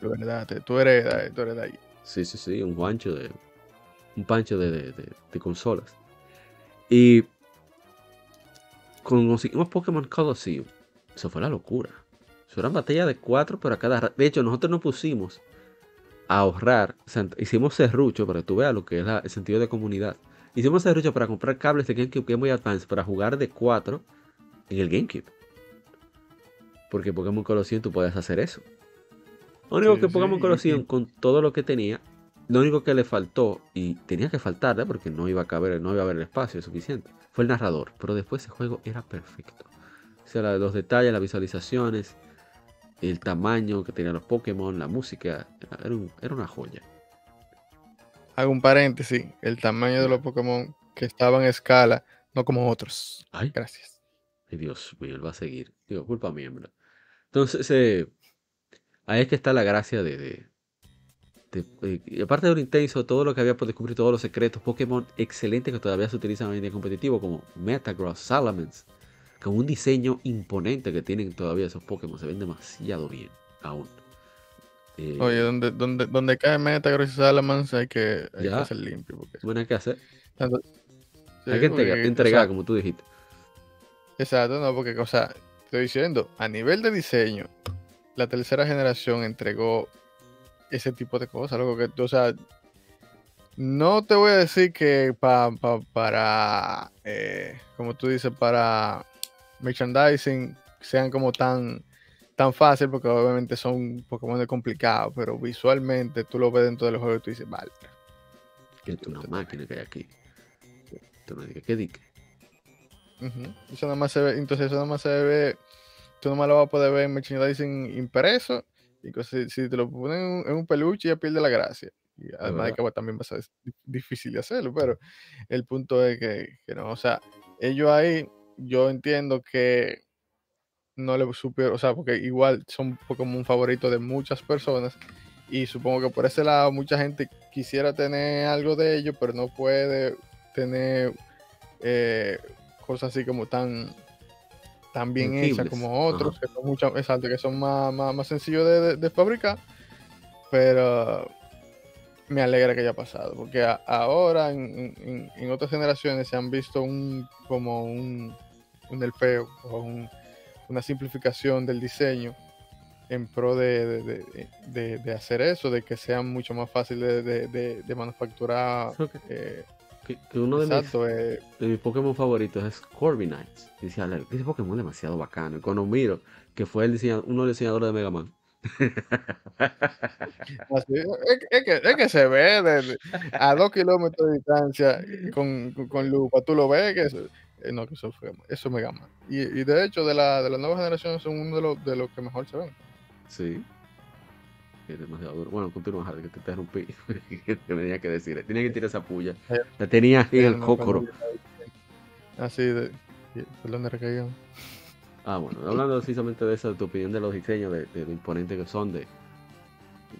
verdad, tú eres, tú eres de ahí.
Sí, sí, sí, un pancho de. Un pancho de, consolas. Y conseguimos Pokémon Colosseum. Eso fue la locura. Eso era batalla de cuatro, pero a cada De hecho, nosotros nos pusimos ahorrar. hicimos serrucho para que tú veas lo que es el sentido de comunidad. Hicimos serrucho para comprar cables de GameCube Game Boy Advance para jugar de 4 en el GameCube. Porque Pokémon Colosseum tú puedes hacer eso. Lo único que Pokémon Colosseum con todo lo que tenía, lo único que le faltó, y tenía que faltar, ¿eh? porque no iba a caber, no iba a haber el espacio suficiente, fue el narrador. Pero después ese juego era perfecto. O sea, los detalles, las visualizaciones, el tamaño que tenían los Pokémon, la música, era, una joya.
Hago un paréntesis, el tamaño de los Pokémon que estaban en escala, no como otros. Ay, Gracias.
Ay, Dios mío, él va a seguir. Digo, culpa mía, Entonces, eh, ahí es que está la gracia de, de, aparte de lo intenso, todo lo que había por descubrir, todos los secretos, Pokémon excelentes que todavía se utilizan hoy en día competitivo, como Metagross, Salamence, con un diseño imponente que tienen todavía esos Pokémon. Se ven demasiado bien aún.
Eh, Oye, donde, donde, donde cae Metagross y Salamence hay que, hay que hacer limpio. Porque...
Bueno, hay que hacer. hay que entregar, como tú dijiste.
Exacto, no, porque, o sea, estoy diciendo, a nivel de diseño, la tercera generación entregó ese tipo de cosas. Algo que, o sea, no te voy a decir que para, eh, como tú dices, para merchandising sean como tan, tan fácil, porque obviamente son Pokémon complicados, pero visualmente tú lo ves dentro del juego y tú dices, vale.
Que es una máquina que hay aquí. Tú digas, ¿qué dique?
Eso nada más se ve, entonces eso nada más se ve, tú nada más lo vas a poder ver en merchandising impreso, y si, si te lo ponen en un peluche ya pierde la gracia. Y además de que también va a ser difícil de hacerlo, pero el punto es que, que no, o sea, ellos ahí yo entiendo que no le supieron, o sea, porque igual son como un favorito de muchas personas y supongo que por ese lado mucha gente quisiera tener algo de ellos, pero no puede tener eh, cosas así como tan, tan bien hechas como otros, que son, mucho, exacto, que son más, más, sencillos de, fabricar, pero me alegra que haya pasado, porque ahora en, otras generaciones se han visto un como un, un elfeo o una simplificación del diseño en pro de, hacer eso, de que sea mucho más fácil de, manufacturar.
Eh, que, uno de, mis, eh, de mis Pokémon favoritos es Corviknight. Dice, ese Pokémon es demasiado bacano. Con miro que fue el diseñador, uno de los diseñadores de Mega Man
es, que, se ve a dos kilómetros de distancia con, con, lupa, tú lo ves que eso, eh, no, que eso fue, eso me gama. Y, y, de hecho, de la, de la nueva generación son uno de los, de los que mejor se ven.
Sí. Es demasiado duro. Bueno, continúa, Harry, que te interrumpí. que tenía que decir. Tenía que tirar esa puya. La tenía en el cócoro.
Así de. Perdón, de
Ah, bueno, hablando precisamente de eso, de tu opinión de los diseños, de, de lo imponentes que son, de.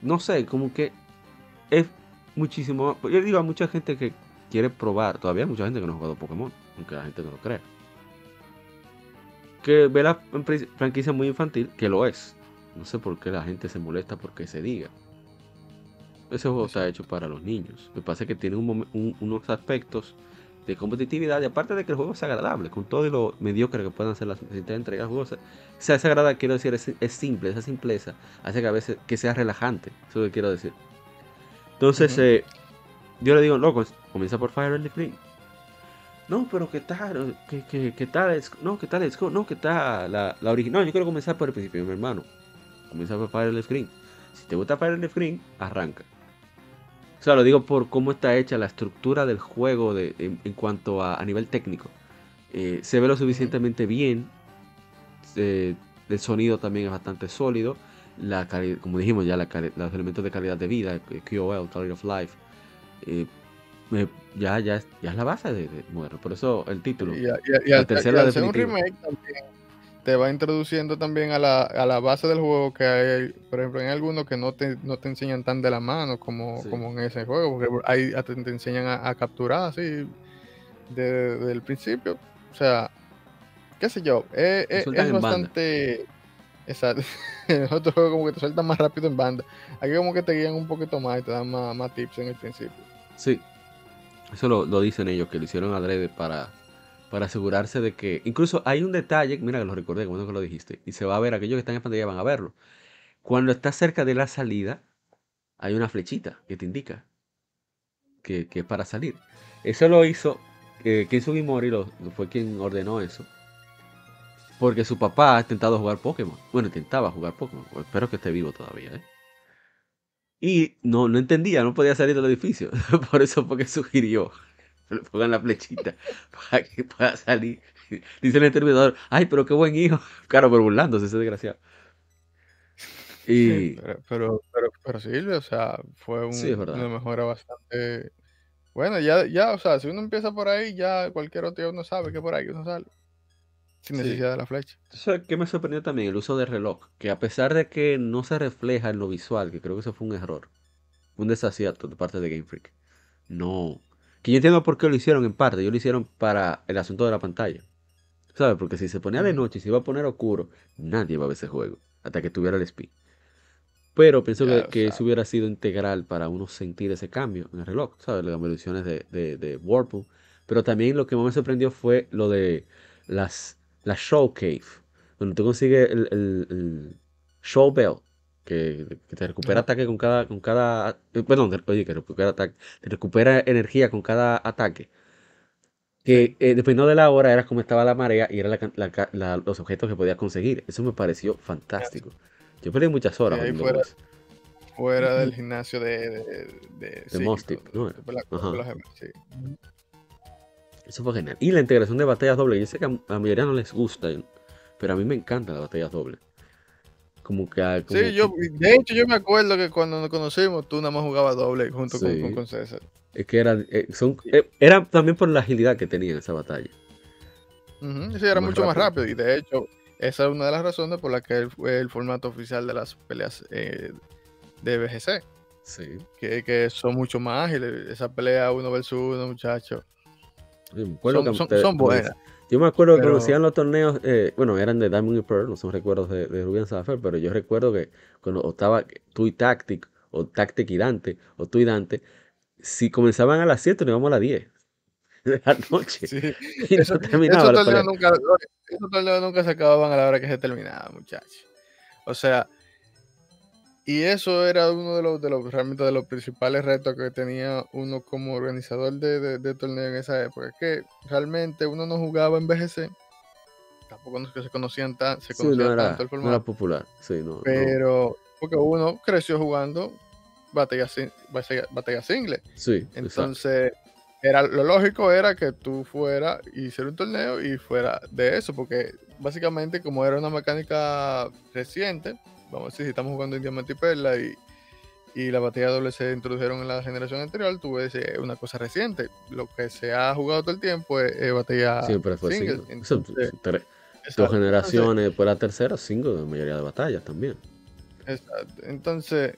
No sé, como que es muchísimo. Yo digo a mucha gente que quiere probar, todavía hay mucha gente que no ha jugado Pokémon, aunque la gente no lo crea. Que ve la franquicia muy infantil, que lo es. No sé por qué la gente se molesta porque se diga. Ese juego está hecho para los niños. Que pasa es que tiene unos aspectos de competitividad y aparte de que el juego sea agradable, con todo lo mediocre que puedan ser las entregas juegos, sea agradable, quiero decir, es, simple, esa simpleza hace que a veces que sea relajante, eso es lo que quiero decir. Entonces, eh, yo le digo, loco, comienza por Fire the Green. No, pero ¿qué tal? ¿Qué, qué, tal? No, ¿qué tal? No, ¿qué tal? La, la original. No, yo quiero comenzar por el principio, mi hermano. Comienza por Fire the Screen. Si te gusta Fire the Screen, arranca. O sea, lo digo por cómo está hecha la estructura del juego de, en, cuanto a, a, nivel técnico. Eh, se ve lo suficientemente bien. el sonido también es bastante sólido. La como dijimos ya, los elementos de calidad de vida, QOL, Quality of Life, eh, ya, ya, ya es la base de, de Por eso el título. Y,
la tercera un remake también te va introduciendo también a la, a la, base del juego que hay, por ejemplo, en algunos que no te, no te enseñan tan de la mano como, como en ese juego, porque ahí te, te enseñan a, capturar así desde el principio. O sea, qué sé yo, es, es, bastante... Exacto. en otro juego como que te sueltan más rápido en banda. Aquí como que te guían un poquito más y te dan más, más tips en el principio.
Sí. Eso lo, lo dicen ellos, que lo hicieron adrede para para asegurarse de que, incluso hay un detalle, mira que lo recordé, como que lo dijiste, y se va a ver, aquellos que están en pantalla van a verlo. Cuando está cerca de la salida, hay una flechita que te indica que, es para salir. Eso lo hizo eh, lo, fue quien ordenó eso. Porque su papá ha intentado jugar Pokémon. Bueno, intentaba jugar Pokémon. Espero que esté vivo todavía, ¿eh? Y no, no entendía, no podía salir del edificio. Por eso porque sugirió le pongan la flechita para que pueda salir. Dice el interventor, ay, pero qué buen hijo. Claro, pero burlándose ese desgraciado.
Y... Pero, pero, pero, Silvio, o sea, fue un, una mejora bastante... Bueno, ya, ya, o sea, si uno empieza por ahí, ya cualquier otro uno sabe que por ahí uno sale. Sin necesidad de la flecha.
¿Sabes qué me sorprendió también? El uso del reloj. Que a pesar de que no se refleja en lo visual, que creo que eso fue un error, un desacierto de parte de Game Freak. No, que yo entiendo por qué lo hicieron en parte. Ellos lo hicieron para el asunto de la pantalla. ¿Sabes? Porque si se ponía de noche y se iba a poner oscuro, nadie va a ver ese juego. Hasta que tuviera el speed. Pero pienso que, eso hubiera sido integral para uno sentir ese cambio en el reloj, ¿sabes? Las evoluciones de, de, de Whirlpool. Pero también lo que más me sorprendió fue lo de las, las Show Cave. Donde tú consigues el, el, el Show Bell que, te recupera ataque con cada, con cada, perdón, oye, que recupera ataque, te recupera energía con cada ataque. Que eh, dependiendo de la hora era como estaba la marea y era los objetos que podías conseguir. Eso me pareció fantástico. Yo perdí muchas horas.
fuera, fuera, del gimnasio de... De,
de, Mostit, Eso fue genial. Y la integración de batallas dobles. Yo sé que a la mayoría no les gusta, pero a mí me encantan las batallas dobles. Como que,
sí, yo, de hecho, yo me acuerdo que cuando nos conocimos, tú nada más jugabas doble junto con, César.
Es que era, eh, son, eh, era también por la agilidad que tenía en esa batalla.
sí, era mucho más rápido. Y de hecho, esa es una de las razones por las que fue el formato oficial de las peleas eh, de BGC. Sí. Que, que, son mucho más ágiles. Esa pelea uno versus uno, muchachos. son buenas.
Yo me acuerdo que cuando hacían los torneos, eh, bueno, eran de Diamond y Pearl, no son recuerdos de, de Rubian pero yo recuerdo que cuando estaba tú y Tactic, o Tactic y Dante, o tú y Dante, si comenzaban a las 7, nos íbamos a las 10 de la noche. Sí. Y
eso, terminaba. Esos torneos, nunca, esos torneos nunca se acababan a la hora que se terminaba, muchachos. O sea, y eso era uno de los, de los realmente de los principales retos que tenía uno como organizador de, de, torneo en esa época. Es que realmente uno no jugaba en BGC. Tampoco no que se conocían tan, se conocía tanto el formato.
No era popular, sí, no.
Pero porque uno creció jugando batallas batalla singles.
Sí.
Entonces, era, lo lógico era que tú fuera y hiciera un torneo y fuera de eso, porque básicamente como era una mecánica reciente, vamos a decir, si estamos jugando en Diamante y Perla y, y la batalla doble se introdujeron en la generación anterior, tú ves eh, una cosa reciente. Lo que se ha jugado todo el tiempo es, batalla
Siempre fue single. dos generaciones, después la tercera, single, la mayoría de batallas también.
Exacto. Entonces,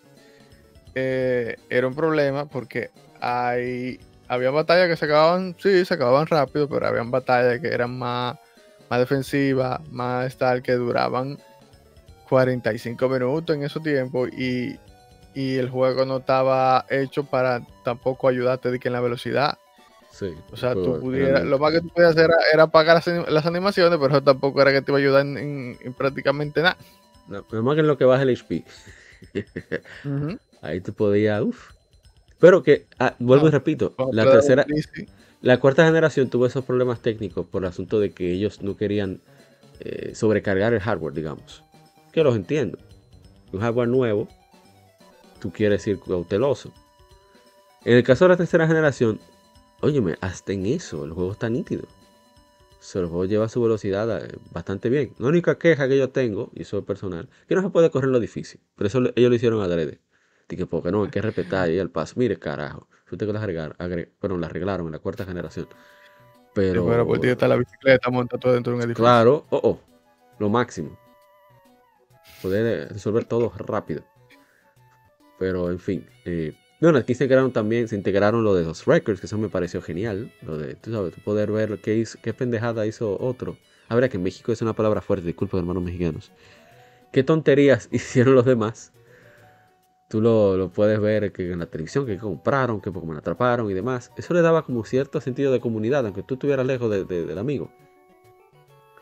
eh, era un problema porque hay había batallas que se acababan, sí, se acababan rápido, pero habían batallas que eran más, más defensivas, más tal, que duraban 45 minutos en ese tiempo y, y, el juego no estaba hecho para tampoco ayudarte de que en la velocidad.
Sí,
o sea, tú pudieras, lo más que tú podías hacer era, pagar las, animaciones, pero eso tampoco era que te iba a ayudar en, prácticamente nada.
No, más que en lo que baja el HP. Ahí te podía, uff. Pero que, ah, vuelvo y repito, la tercera, la cuarta generación tuvo esos problemas técnicos por el asunto de que ellos no querían eh, sobrecargar el hardware, digamos. Que los entiendo. Un hardware nuevo, tú quieres ir cauteloso. En el caso de la tercera generación, óyeme, hasta en eso el juego está nítido. Se el juego lleva su velocidad eh, bastante bien. La única queja que yo tengo, y eso es personal, que no se puede correr lo difícil. Pero eso ellos lo hicieron adrede. Dije, porque no, hay que respetar ahí el paso. Mire, carajo. Usted que la arreglaron, bueno, la arreglaron en la cuarta generación. Pero.
Pero por ti está la bicicleta monta todo dentro de un edificio.
Claro, oh, oh. Lo máximo. Poder resolver todo rápido. Pero, en fin. Eh, bueno, aquí se integraron también, se integraron lo de los records, que eso me pareció genial. Lo de, tú sabes, poder ver qué, pendejada hizo otro. Habrá que México es una palabra fuerte, disculpa hermanos mexicanos. Qué tonterías hicieron los demás tú lo, puedes ver que en la televisión, que compraron, que me atraparon y demás. Eso le daba como cierto sentido de comunidad, aunque tú estuvieras lejos del amigo.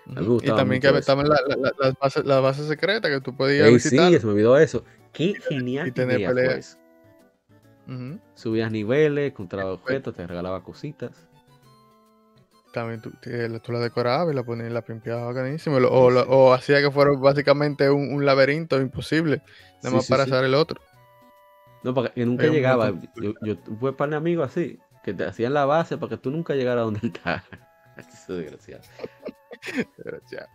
Y también que estaban las la, bases la base secretas que tú podías visitar.
Sí, se me olvidó eso. Qué genial y tener peleas. Subías niveles, encontrabas objetos, te regalaba cositas.
También tú, la decorabas y la ponías, la pimpeabas bacanísimo. O, o, hacía que fuera básicamente un, laberinto imposible, nada más para hacer el otro.
No, para que nunca llegaba. Yo, yo fue para amigos así, que te hacían la base para que tú nunca llegaras a donde estás. Eso es desgraciado. Desgraciado.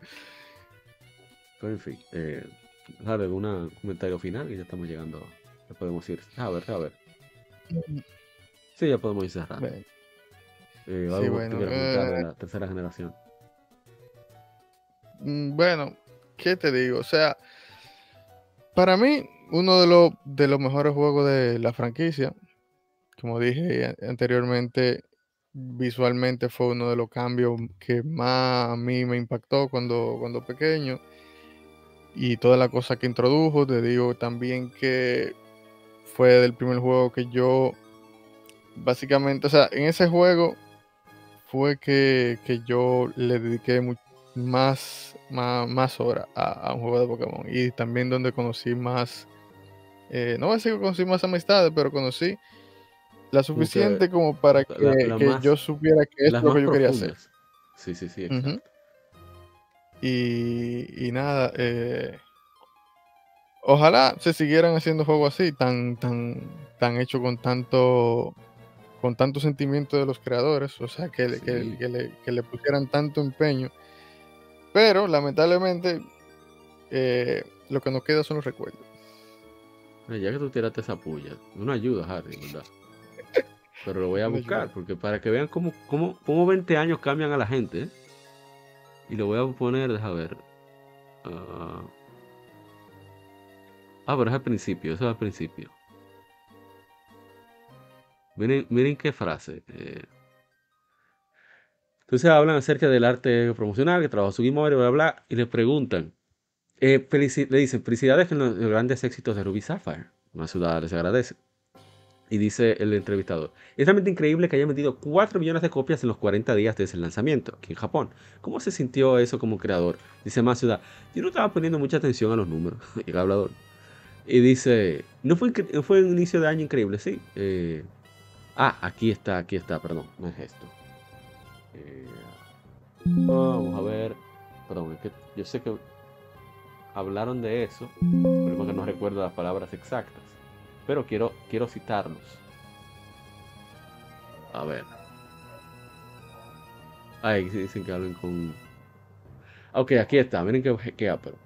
Pero en fin, eh, ¿algún comentario final? Y ya estamos llegando. Ya podemos ir. A ver, a ver. Sí, ya podemos ir cerrando. Eh, sí, bueno, eh, la tercera generación.
Mm, bueno, ¿qué te digo? O sea, para mí, uno de los, de los mejores juegos de la franquicia. Como dije anteriormente, visualmente fue uno de los cambios que más a mí me impactó cuando, cuando pequeño. Y toda la cosa que introdujo, te digo también que fue del primer juego que yo, básicamente, o sea, en ese juego fue que, yo le dediqué más, más, más horas a, a, un juego de Pokémon. Y también donde conocí más eh, no voy a decir que conocí más amistades, pero conocí la suficiente como para que, yo supiera que es lo que yo quería hacer.
Sí, sí, sí.
y, nada, eh, ojalá se siguieran haciendo juegos así, tan, tan, tan hecho con tanto con tanto sentimiento de los creadores, o sea, que, que, le, pusieran tanto empeño. Pero lamentablemente eh, lo que nos queda son los recuerdos.
Ya que tú tiraste esa puya, una ayuda, Harry, ¿verdad? Pero lo voy a buscar, porque para que vean cómo, cómo, cómo 20 años cambian a la gente. ¿eh? Y lo voy a poner, deja ver. ah, ah pero es al principio, eso es al principio. Miren, miren qué frase. Eh. Entonces hablan acerca del arte promocional que trabajó su y bla, bla, bla, y le preguntan, eh, le dicen, felicidades en los grandes éxitos de Ruby Sapphire. Una ciudad les agradece. Y dice el entrevistador, es realmente increíble que haya vendido 4 millones de copias en los 40 días desde el lanzamiento aquí en Japón. ¿Cómo se sintió eso como creador? Dice más ciudad, yo no estaba poniendo mucha atención a los números, el hablador. Y dice, no fue, fue un inicio de año increíble, sí. Eh, ah, aquí está, aquí está, perdón, no es esto. Eh, vamos a ver, perdón, es que yo sé que hablaron de eso, pero que no recuerdo las palabras exactas. Pero quiero, quiero citarlos. A ver. Ahí dicen que hablen con. Ok, aquí está. Miren qué, qué pero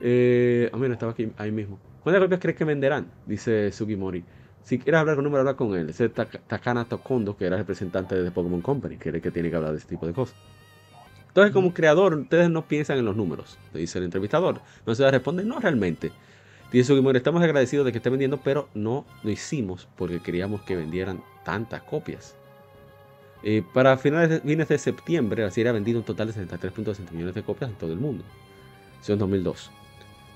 Eh, ah, mira, estaba aquí, ahí mismo. ¿Cuántas copias crees que venderán? Dice Sugimori. Si quieres hablar con un número, habla con él. Ese es Takana Tokondo, que era representante de Pokémon Company, que es el que tiene que hablar de este tipo de cosas. Entonces, como creador, ustedes no piensan en los números, dice el entrevistador. No se responde, no realmente. Dice Sugimori, estamos agradecidos de que esté vendiendo, pero no lo hicimos porque queríamos que vendieran tantas copias. Eh, para finales fines de septiembre, la serie ha vendido un total de 73.60 millones de copias en todo el mundo. Eso en 2002.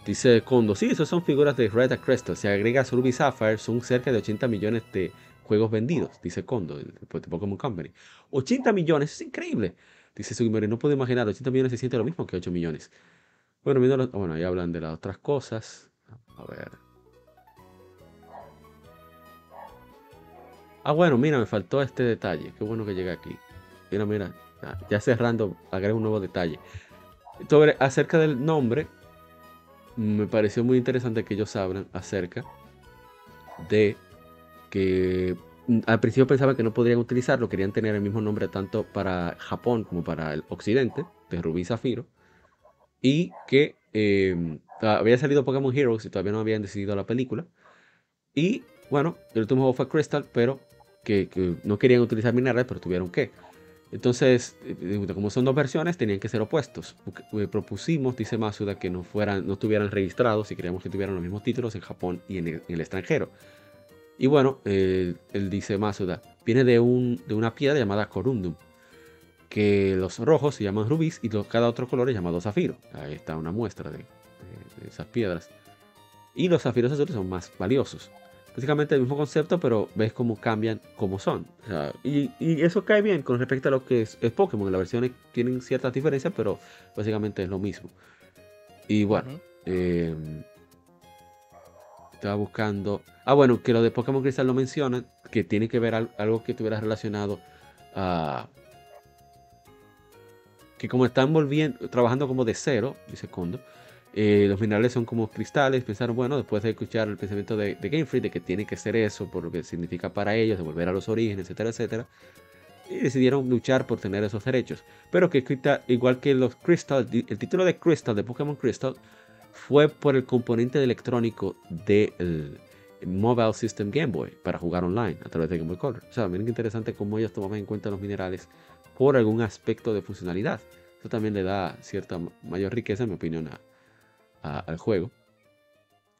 Dice Kondo, sí, esas son figuras de Red Crystal. Si agregas Ruby Sapphire, son cerca de 80 millones de juegos vendidos, dice Kondo, de Pokémon Company. 80 millones, es increíble. Dice Sugimori, no puedo imaginar, 80 millones se siente lo mismo que 8 millones. Bueno, bueno, ahí hablan de las otras cosas. A ver. Ah, bueno, mira, me faltó este detalle. Qué bueno que llegué aquí. Mira, mira, ya cerrando, agrego un nuevo detalle. Sobre, acerca del nombre, me pareció muy interesante que ellos hablan acerca de que mm, al principio pensaban que no podrían utilizarlo, querían tener el mismo nombre tanto para Japón como para el occidente, de Rubí Zafiro, y que em, había salido Pokémon Heroes y todavía no habían decidido la película. Y bueno, el último juego fue Crystal, pero que, no querían utilizar minerales, pero tuvieron que. Entonces, eh, como son dos versiones, tenían que ser opuestos. Eh, propusimos, dice Masuda, que no, fueran, no estuvieran registrados y queríamos que tuvieran los mismos títulos en Japón y en el extranjero. Y bueno, él dice Masuda, viene de, un, de una piedra llamada Corundum, que los rojos se llaman rubíes y cada otro color es llamado zafiro. Ahí está una muestra de, esas piedras. Y los zafiros azules son más valiosos. Básicamente el mismo concepto, pero ves cómo cambian como son. y, eso cae bien con respecto a lo que es, Pokémon. Las versiones tienen ciertas diferencias, pero básicamente es lo mismo. Y bueno, estaba buscando. Ah, bueno, que lo de Pokémon Crystal lo mencionan, que tiene que ver algo que estuviera relacionado a. Que como están volviendo, trabajando como de cero, dice Kondo, eh, los minerales son como cristales. Pensaron, bueno, después de escuchar el pensamiento de, Game Freak, de que tiene que ser eso, por lo que significa para ellos, de volver a los orígenes, etcétera, etcétera. Y decidieron luchar por tener esos derechos. Pero que igual que los Crystal, el título de Crystal, de Pokémon Crystal, fue por el componente electrónico del Mobile System Game Boy para jugar online a través de Game Boy Color. O sea, miren qué interesante cómo ellos tomaban en cuenta los minerales por algún aspecto de funcionalidad. Eso también le da cierta mayor riqueza, en mi opinión, al juego.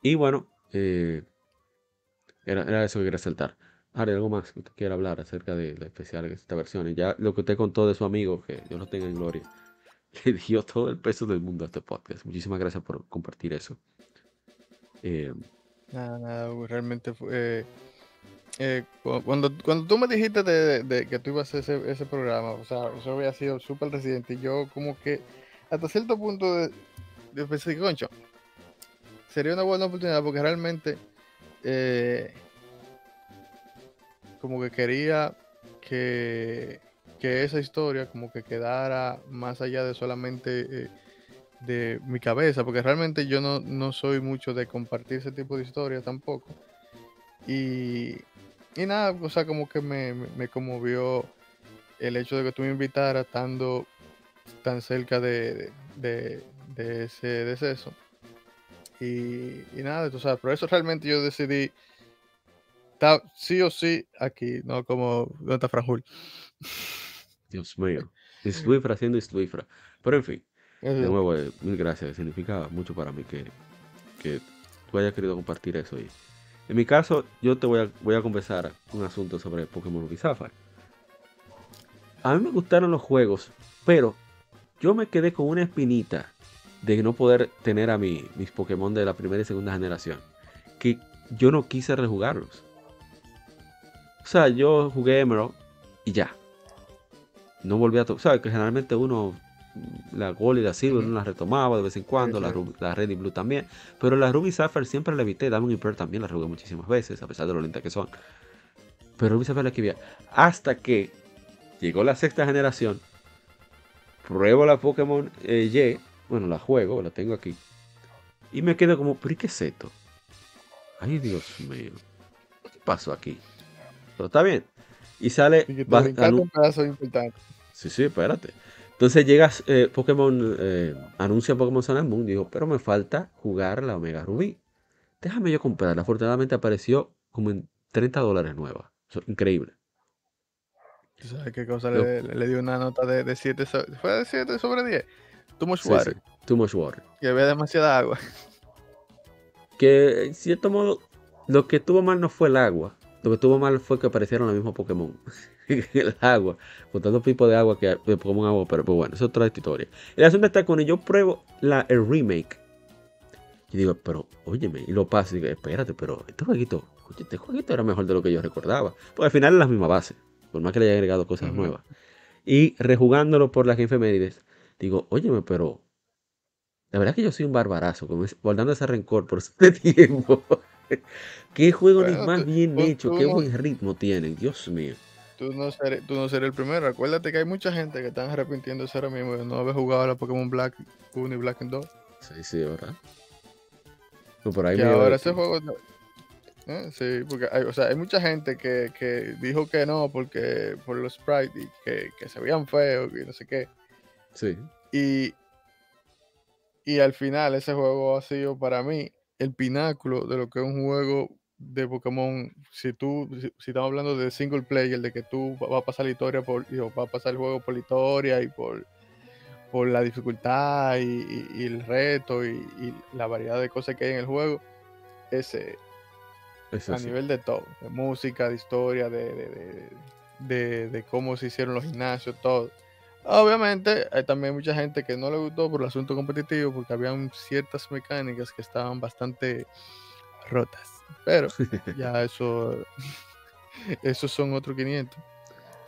Y bueno, eh, era, eso que quería saltar. Ahora, algo más que usted quiera hablar acerca de la especial de esta versión. Ya lo que usted contó de su amigo, que yo lo tenga en gloria. le dio todo el peso del mundo a este podcast. Muchísimas gracias por compartir eso.
Eh, nada, nada, realmente fue... Eh, cuando, cuando tú me dijiste de, que tú ibas a hacer ese, programa, o sea, eso había sido súper residente y yo como que hasta cierto punto de, de pensé, concho, sería una buena oportunidad porque realmente eh, como que quería que que esa historia como que quedara más allá de solamente eh, de mi cabeza, porque realmente yo no, soy mucho de compartir ese tipo de historias tampoco. Y, y nada, o sea, como que me, me, conmovió el hecho de que tú me invitaras estando tan cerca de, ese deceso. Y, y nada, tú sabes, por eso realmente yo decidí estar sí o sí aquí, no como Nota Franjul.
Dios mío. Swifra haciendo Swifra. Pero en fin, de nuevo, eh, mil gracias. Significa mucho para mí que, que tú hayas querido compartir eso. Y en mi caso, yo te voy a, voy a conversar un asunto sobre Pokémon Ruby Sapphire. A mí me gustaron los juegos, pero yo me quedé con una espinita de no poder tener a mi, mis Pokémon de la primera y segunda generación. Que yo no quise rejugarlos. O sea, yo jugué Emerald y ya no volví a tocar. ¿Sabes? Que generalmente uno, la Gold y la Silver, uno la retomaba de vez en cuando, la, la, Red y Blue también. Pero la Ruby Sapphire siempre la evité. Diamond y Pearl también la jugué muchísimas veces, a pesar de lo lenta que son. Pero Ruby Sapphire la que Hasta que llegó la sexta generación, pruebo la Pokémon eh, Y, bueno, la juego, la tengo aquí. Y me quedo como, ¿pero qué es esto? Ay, Dios mío. ¿Qué pasó aquí? Pero está bien. Y sale.
un pedazo importante.
Sí, sí, espérate. Entonces llegas, eh, Pokémon, eh, anuncia Pokémon Sun and Moon, digo, pero me falta jugar la Omega Rubí. Déjame yo comprarla. Afortunadamente apareció como en 30 dólares nueva. increíble.
¿Tú sabes qué cosa le, dio una nota de, de 7 sobre, ¿Fue de 7 sobre 10? Too much water.
Too much water.
Que había demasiada agua.
Que en cierto modo, lo que tuvo mal no fue el agua, lo que tuvo mal fue que aparecieron los mismos Pokémon. el agua. Con tantos tipos de agua que de Pokémon agua. Pero pues bueno, eso es otra historia. El asunto está con yo pruebo la, el remake. Y digo, pero óyeme, y lo paso y digo, espérate, pero este jueguito oye, este jueguito era mejor de lo que yo recordaba. Pues al final es la misma base, por más que le haya agregado cosas nuevas. Y rejugándolo por las efemérides, digo, óyeme, pero la verdad es que yo soy un barbarazo, guardando ese rencor por este tiempo. qué juego ni más bien hecho, qué buen ritmo tienen, Dios mío.
Tú no, serás, tú no el primero. Acuérdate que hay mucha gente que están arrepintiéndose ahora mismo de no haber jugado a la Pokémon Black 1 y Black 2.
Sí, sí, ¿verdad? No, por ahí
ahora ese juego... ¿eh? Sí, porque hay, o sea, hay mucha gente que, que, dijo que no porque por los sprites y que, que se veían feos y no sé qué.
Sí.
Y, y al final ese juego ha sido para mí el pináculo de lo que es un juego de Pokémon. Si tú, si, estamos hablando de single player, de que tú vas a pasar la historia por, va a pasar el juego por la historia y por, por la dificultad y, el reto y, la variedad de cosas que hay en el juego, ese a nivel de todo, de música, de historia, de, de cómo se hicieron los gimnasios, todo Obviamente, hay también mucha gente que no le gustó por el asunto competitivo, porque habían ciertas mecánicas que estaban bastante rotas. Pero ya eso, esos son otros 500.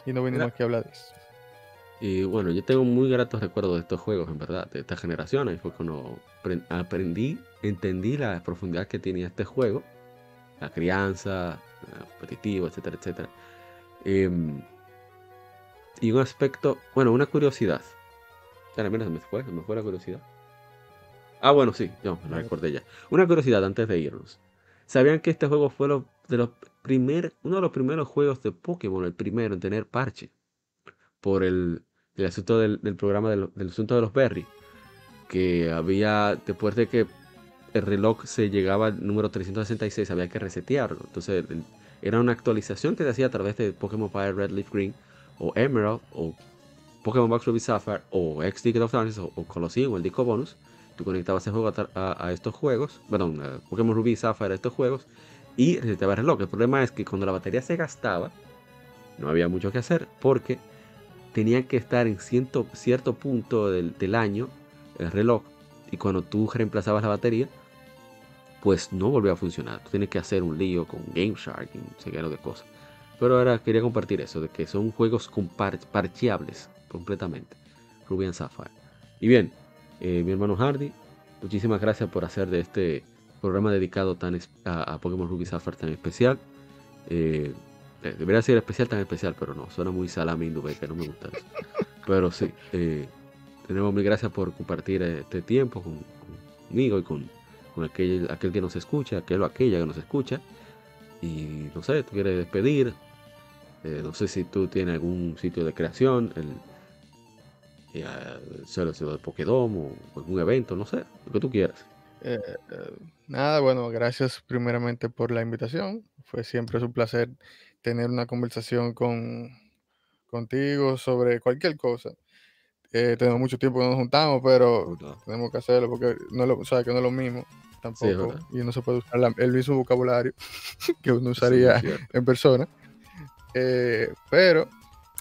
Y no venimos aquí a hablar de eso.
Y bueno, yo tengo muy gratos recuerdos de estos juegos, en verdad, de esta generación. Ahí fue cuando aprendí, entendí la profundidad que tenía este juego, la crianza, competitivo, etcétera, etcétera. Em, y un aspecto, bueno, una curiosidad. mira, se me fue, se me fue la curiosidad. Ah, bueno, sí, yo me la recordé ya. Una curiosidad antes de irnos. ¿Sabían que este juego fue de los primer, uno de los primeros juegos de Pokémon, el primero en tener parche? Por el, el asunto del, programa del, asunto de los Berry. Que había, después de que el reloj se llegaba al número 366, había que resetearlo. Entonces, era una actualización que se hacía a través de Pokémon Fire Red Leaf Green o Emerald, o Pokémon Box Ruby Sapphire, o X Ticket of Darkness, o, Colosseum, o el disco bonus, tú conectabas el juego a, estos juegos, perdón, Pokémon Ruby Sapphire a estos juegos, y reseteaba el reloj. El problema es que cuando la batería se gastaba, no había mucho que hacer, porque tenían que estar en cierto, cierto punto del, año el reloj, y cuando tú reemplazabas la batería, pues no volvió a funcionar. Tú tienes que hacer un lío con Game Shark y un seguero de cosas. Pero ahora quería compartir eso, de que son juegos parcheables completamente. Ruby Sapphire. Y bien, eh, mi hermano Hardy, muchísimas gracias por hacer de este programa dedicado tan a, Pokémon Ruby Sapphire tan especial. Eh, eh, debería ser especial tan especial, pero no, suena muy salami que no me gusta eso. Pero sí, tenemos mil gracias por compartir este tiempo conmigo y con, aquel, aquel que nos escucha, aquel o aquella que nos escucha. Y no sé, tú quieres despedir, eh, no sé si tú tienes algún sitio de creación, el, eh, el de Pokédom o algún evento, no sé, lo que tú quieras.
Eh, nada, bueno, gracias primeramente por la invitación. Fue siempre un placer tener una conversación con, contigo sobre cualquier cosa. tenemos mucho tiempo que no nos juntamos, pero tenemos que hacerlo porque no lo, o que no es lo mismo tampoco. y no se puede usar el mismo vocabulario que uno usaría en persona. Eh, pero,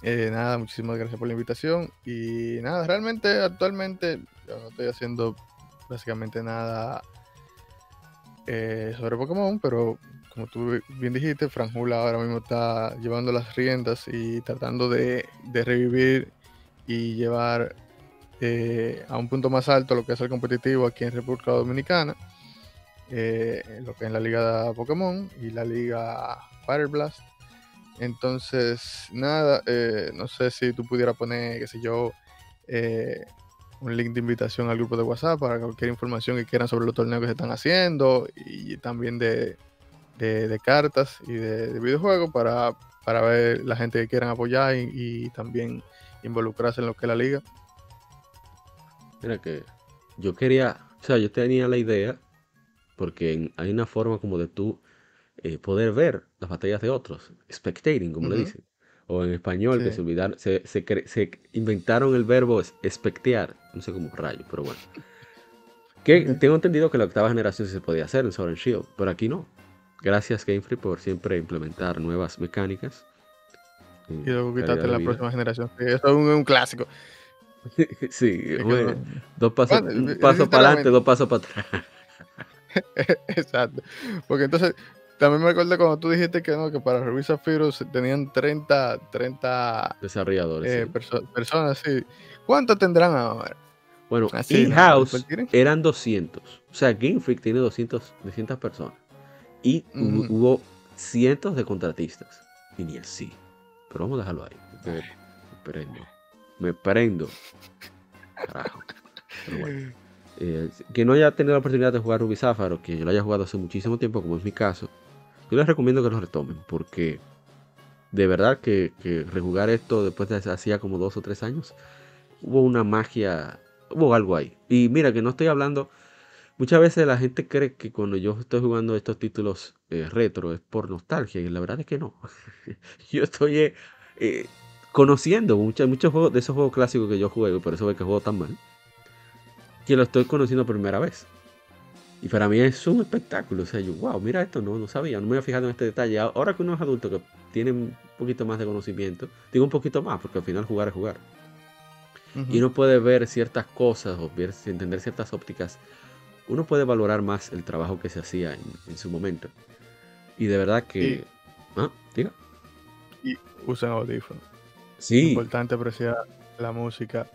eh, nada, muchísimas gracias por la invitación. Y nada, realmente actualmente yo no estoy haciendo básicamente nada eh, sobre Pokémon, pero como tú bien dijiste, Franjula ahora mismo está llevando las riendas y tratando de, revivir y llevar a un punto más alto lo que es el competitivo aquí en República Dominicana, lo que es la Liga Pokémon y la Liga Fire Blast. Entonces, nada, eh, no sé si tú pudieras poner, qué sé yo, eh, un link de invitación al grupo de WhatsApp para cualquier información que quieran sobre los torneos que se están haciendo y también de, cartas y de, videojuegos para, para, ver la gente que quieran apoyar y, también involucrarse en lo que es la liga.
Mira que yo quería, o sea, yo tenía la idea, porque hay una forma como de tú eh, poder ver las batallas de otros, spectating, como le dicen. O en español, que se olvidaron, se, se, inventaron el verbo espectear, no sé cómo rayo, pero bueno. Que tengo entendido que la octava generación se podía hacer en Sword and Shield, pero aquí no. Gracias Game Freak por siempre implementar nuevas mecánicas.
Y luego quitarte la próxima generación. Eso es un, clásico.
sí, bueno, dos pasos, un paso para adelante, dos pasos para atrás.
Exacto. Porque entonces también me acuerdo cuando tú dijiste que no, que para Revisa Virus tenían 30, 30
desarrolladores.
Eh, personas, sí. ¿Cuántos tendrán ahora?
Bueno, in-house eran 200. O sea, Game Freak tiene 200, 200 personas. Y hubo cientos de contratistas. Y ni así. Pero vamos a dejarlo ahí. Me, prendo. Me prendo. Carajo. Pero bueno. Eh, que no haya tenido la oportunidad de jugar Ruby Sapphire, que yo lo haya jugado hace muchísimo tiempo, como es mi caso, yo les recomiendo que lo retomen, porque de verdad que, rejugar esto después de hacía como dos o tres años, hubo una magia, hubo algo ahí. Y mira que no estoy hablando, muchas veces la gente cree que cuando yo estoy jugando estos títulos eh, retro es por nostalgia, y la verdad es que no. yo estoy eh, conociendo muchos, muchos juegos de esos juegos clásicos que yo juego, por eso es que juego tan mal que lo estoy conociendo primera vez. Y para mí es un espectáculo. O sea, yo, wow, mira esto, no, no sabía, no me había fijado en este detalle. Ahora que uno es adulto que tiene un poquito más de conocimiento, digo un poquito más, porque al final jugar es jugar. Y uno puede ver ciertas cosas o ver, entender ciertas ópticas. Uno puede valorar más el trabajo que se hacía en, su momento. Y de verdad que. ah, diga.
Y usan audífonos.
Sí.
Importante apreciar la música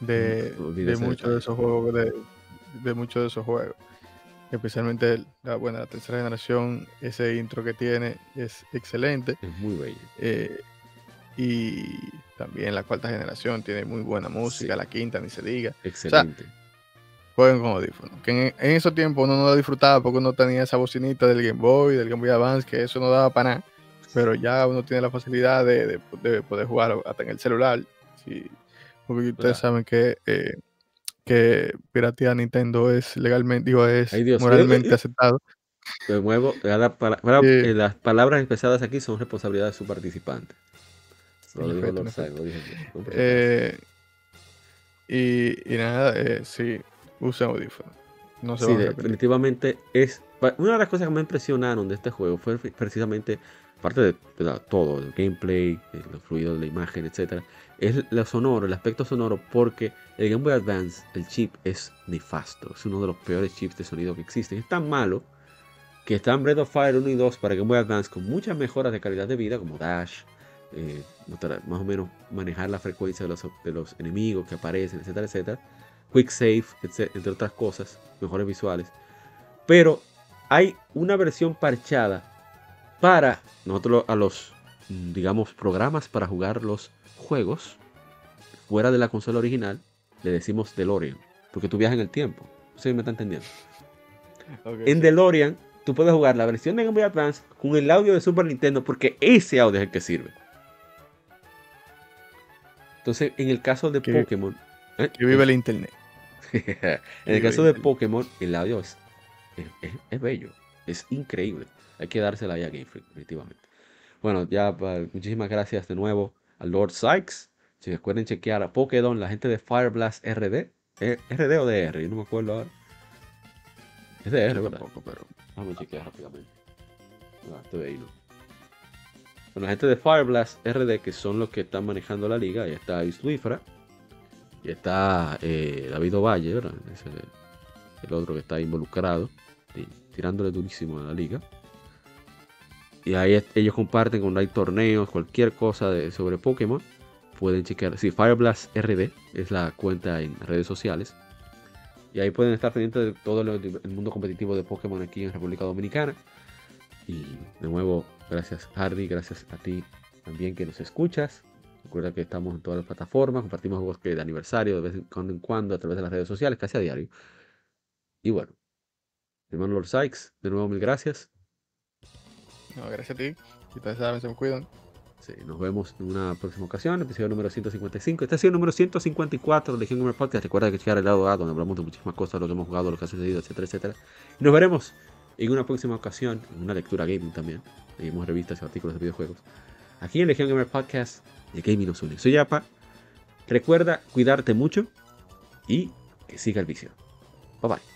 de, de muchos de esos juegos de, muchos de esos juegos especialmente la, bueno, la tercera generación ese intro que tiene es excelente.
Es muy bello.
Eh, y también la cuarta generación tiene muy buena música la quinta ni se diga.
Excelente.
jueguen con audífonos que en, esos tiempos uno no lo disfrutaba porque uno tenía esa bocinita del Game Boy del Game Boy Advance que eso no daba para nada. Pero ya uno tiene la facilidad de, de poder jugar hasta en el celular. Porque ustedes saben que, eh, que piratear Nintendo es legalmente, digo, es moralmente aceptado.
De nuevo, eh, las palabras expresadas aquí son responsabilidad de su participante. Lo
eh, y, y, nada, eh, sí, usen audífonos. No se sí,
definitivamente es. Una de las cosas que me impresionaron de este juego fue precisamente, parte de, todo, el gameplay, el fluido de la imagen, etcétera, es lo sonoro, el aspecto sonoro, porque el Game Boy Advance, el chip es nefasto, es uno de los peores chips de sonido que existen. Es tan malo que están Breath of Fire 1 y 2 para Game Boy Advance con muchas mejoras de calidad de vida, como Dash, eh, más o menos manejar la frecuencia de los, de los enemigos que aparecen, etcétera, etcétera. Quick Save, entre otras cosas, mejores visuales. Pero hay una versión parchada para nosotros a los, digamos, programas para jugar los juegos fuera de la consola original le decimos DeLorean, porque tú viajas en el tiempo. ¿Sí me está entendiendo? en DeLorean, tú puedes jugar la versión de Game Boy Advance con el audio de Super Nintendo, porque ese audio es el que sirve. Entonces, en el caso de Pokémon.
¿eh? Que vive el internet.
en el caso de Pokémon, el audio es, es, bello, es increíble. Hay que dársela a Game Freak, definitivamente. Bueno, ya muchísimas gracias de nuevo a Lord Sykes. Si recuerden chequear a Pokédon, la gente de Fireblast RD. Eh, ¿RD o DR? Yo no me acuerdo ahora. Es de R, ¿verdad? Poco, pero vamos a chequear rápidamente. Ah, estoy ahí, ¿no? Con la gente de Fireblast RD, que son los que están manejando la liga, ahí está Isluifra. Y está eh, David Ovalle, ¿verdad? Ese, el otro que está involucrado, tirándole durísimo a la liga. Y ahí ellos comparten cuando hay torneos, cualquier cosa de, sobre Pokémon. Pueden chequear. Sí, Fireblast RD es la cuenta en redes sociales. Y ahí pueden estar pendientes de todo el mundo competitivo de Pokémon aquí en República Dominicana. Y de nuevo, gracias Hardy, gracias a ti también que nos escuchas. Recuerda que estamos en todas las plataformas, compartimos juegos de aniversario de vez en cuando, en cuando a través de las redes sociales, casi a diario. Y bueno, hermano Lord Sykes, de nuevo mil gracias.
No, gracias a ti. Y ustedes saben, se me cuidan.
Sí, nos vemos en una próxima ocasión, episodio número 155. Este ha sido el número 154 de Gamer Podcast. Recuerda que checar el lado A, donde hablamos de muchísimas cosas, lo que hemos jugado, lo que ha sucedido, etcétera, etcétera. Y nos veremos en una próxima ocasión, en una lectura gaming también. Leímos revistas y artículos de videojuegos. Aquí en Legion Gamer Podcast, el gaming nos une. Soy Yapa. Recuerda cuidarte mucho y que siga el vicio. Bye bye.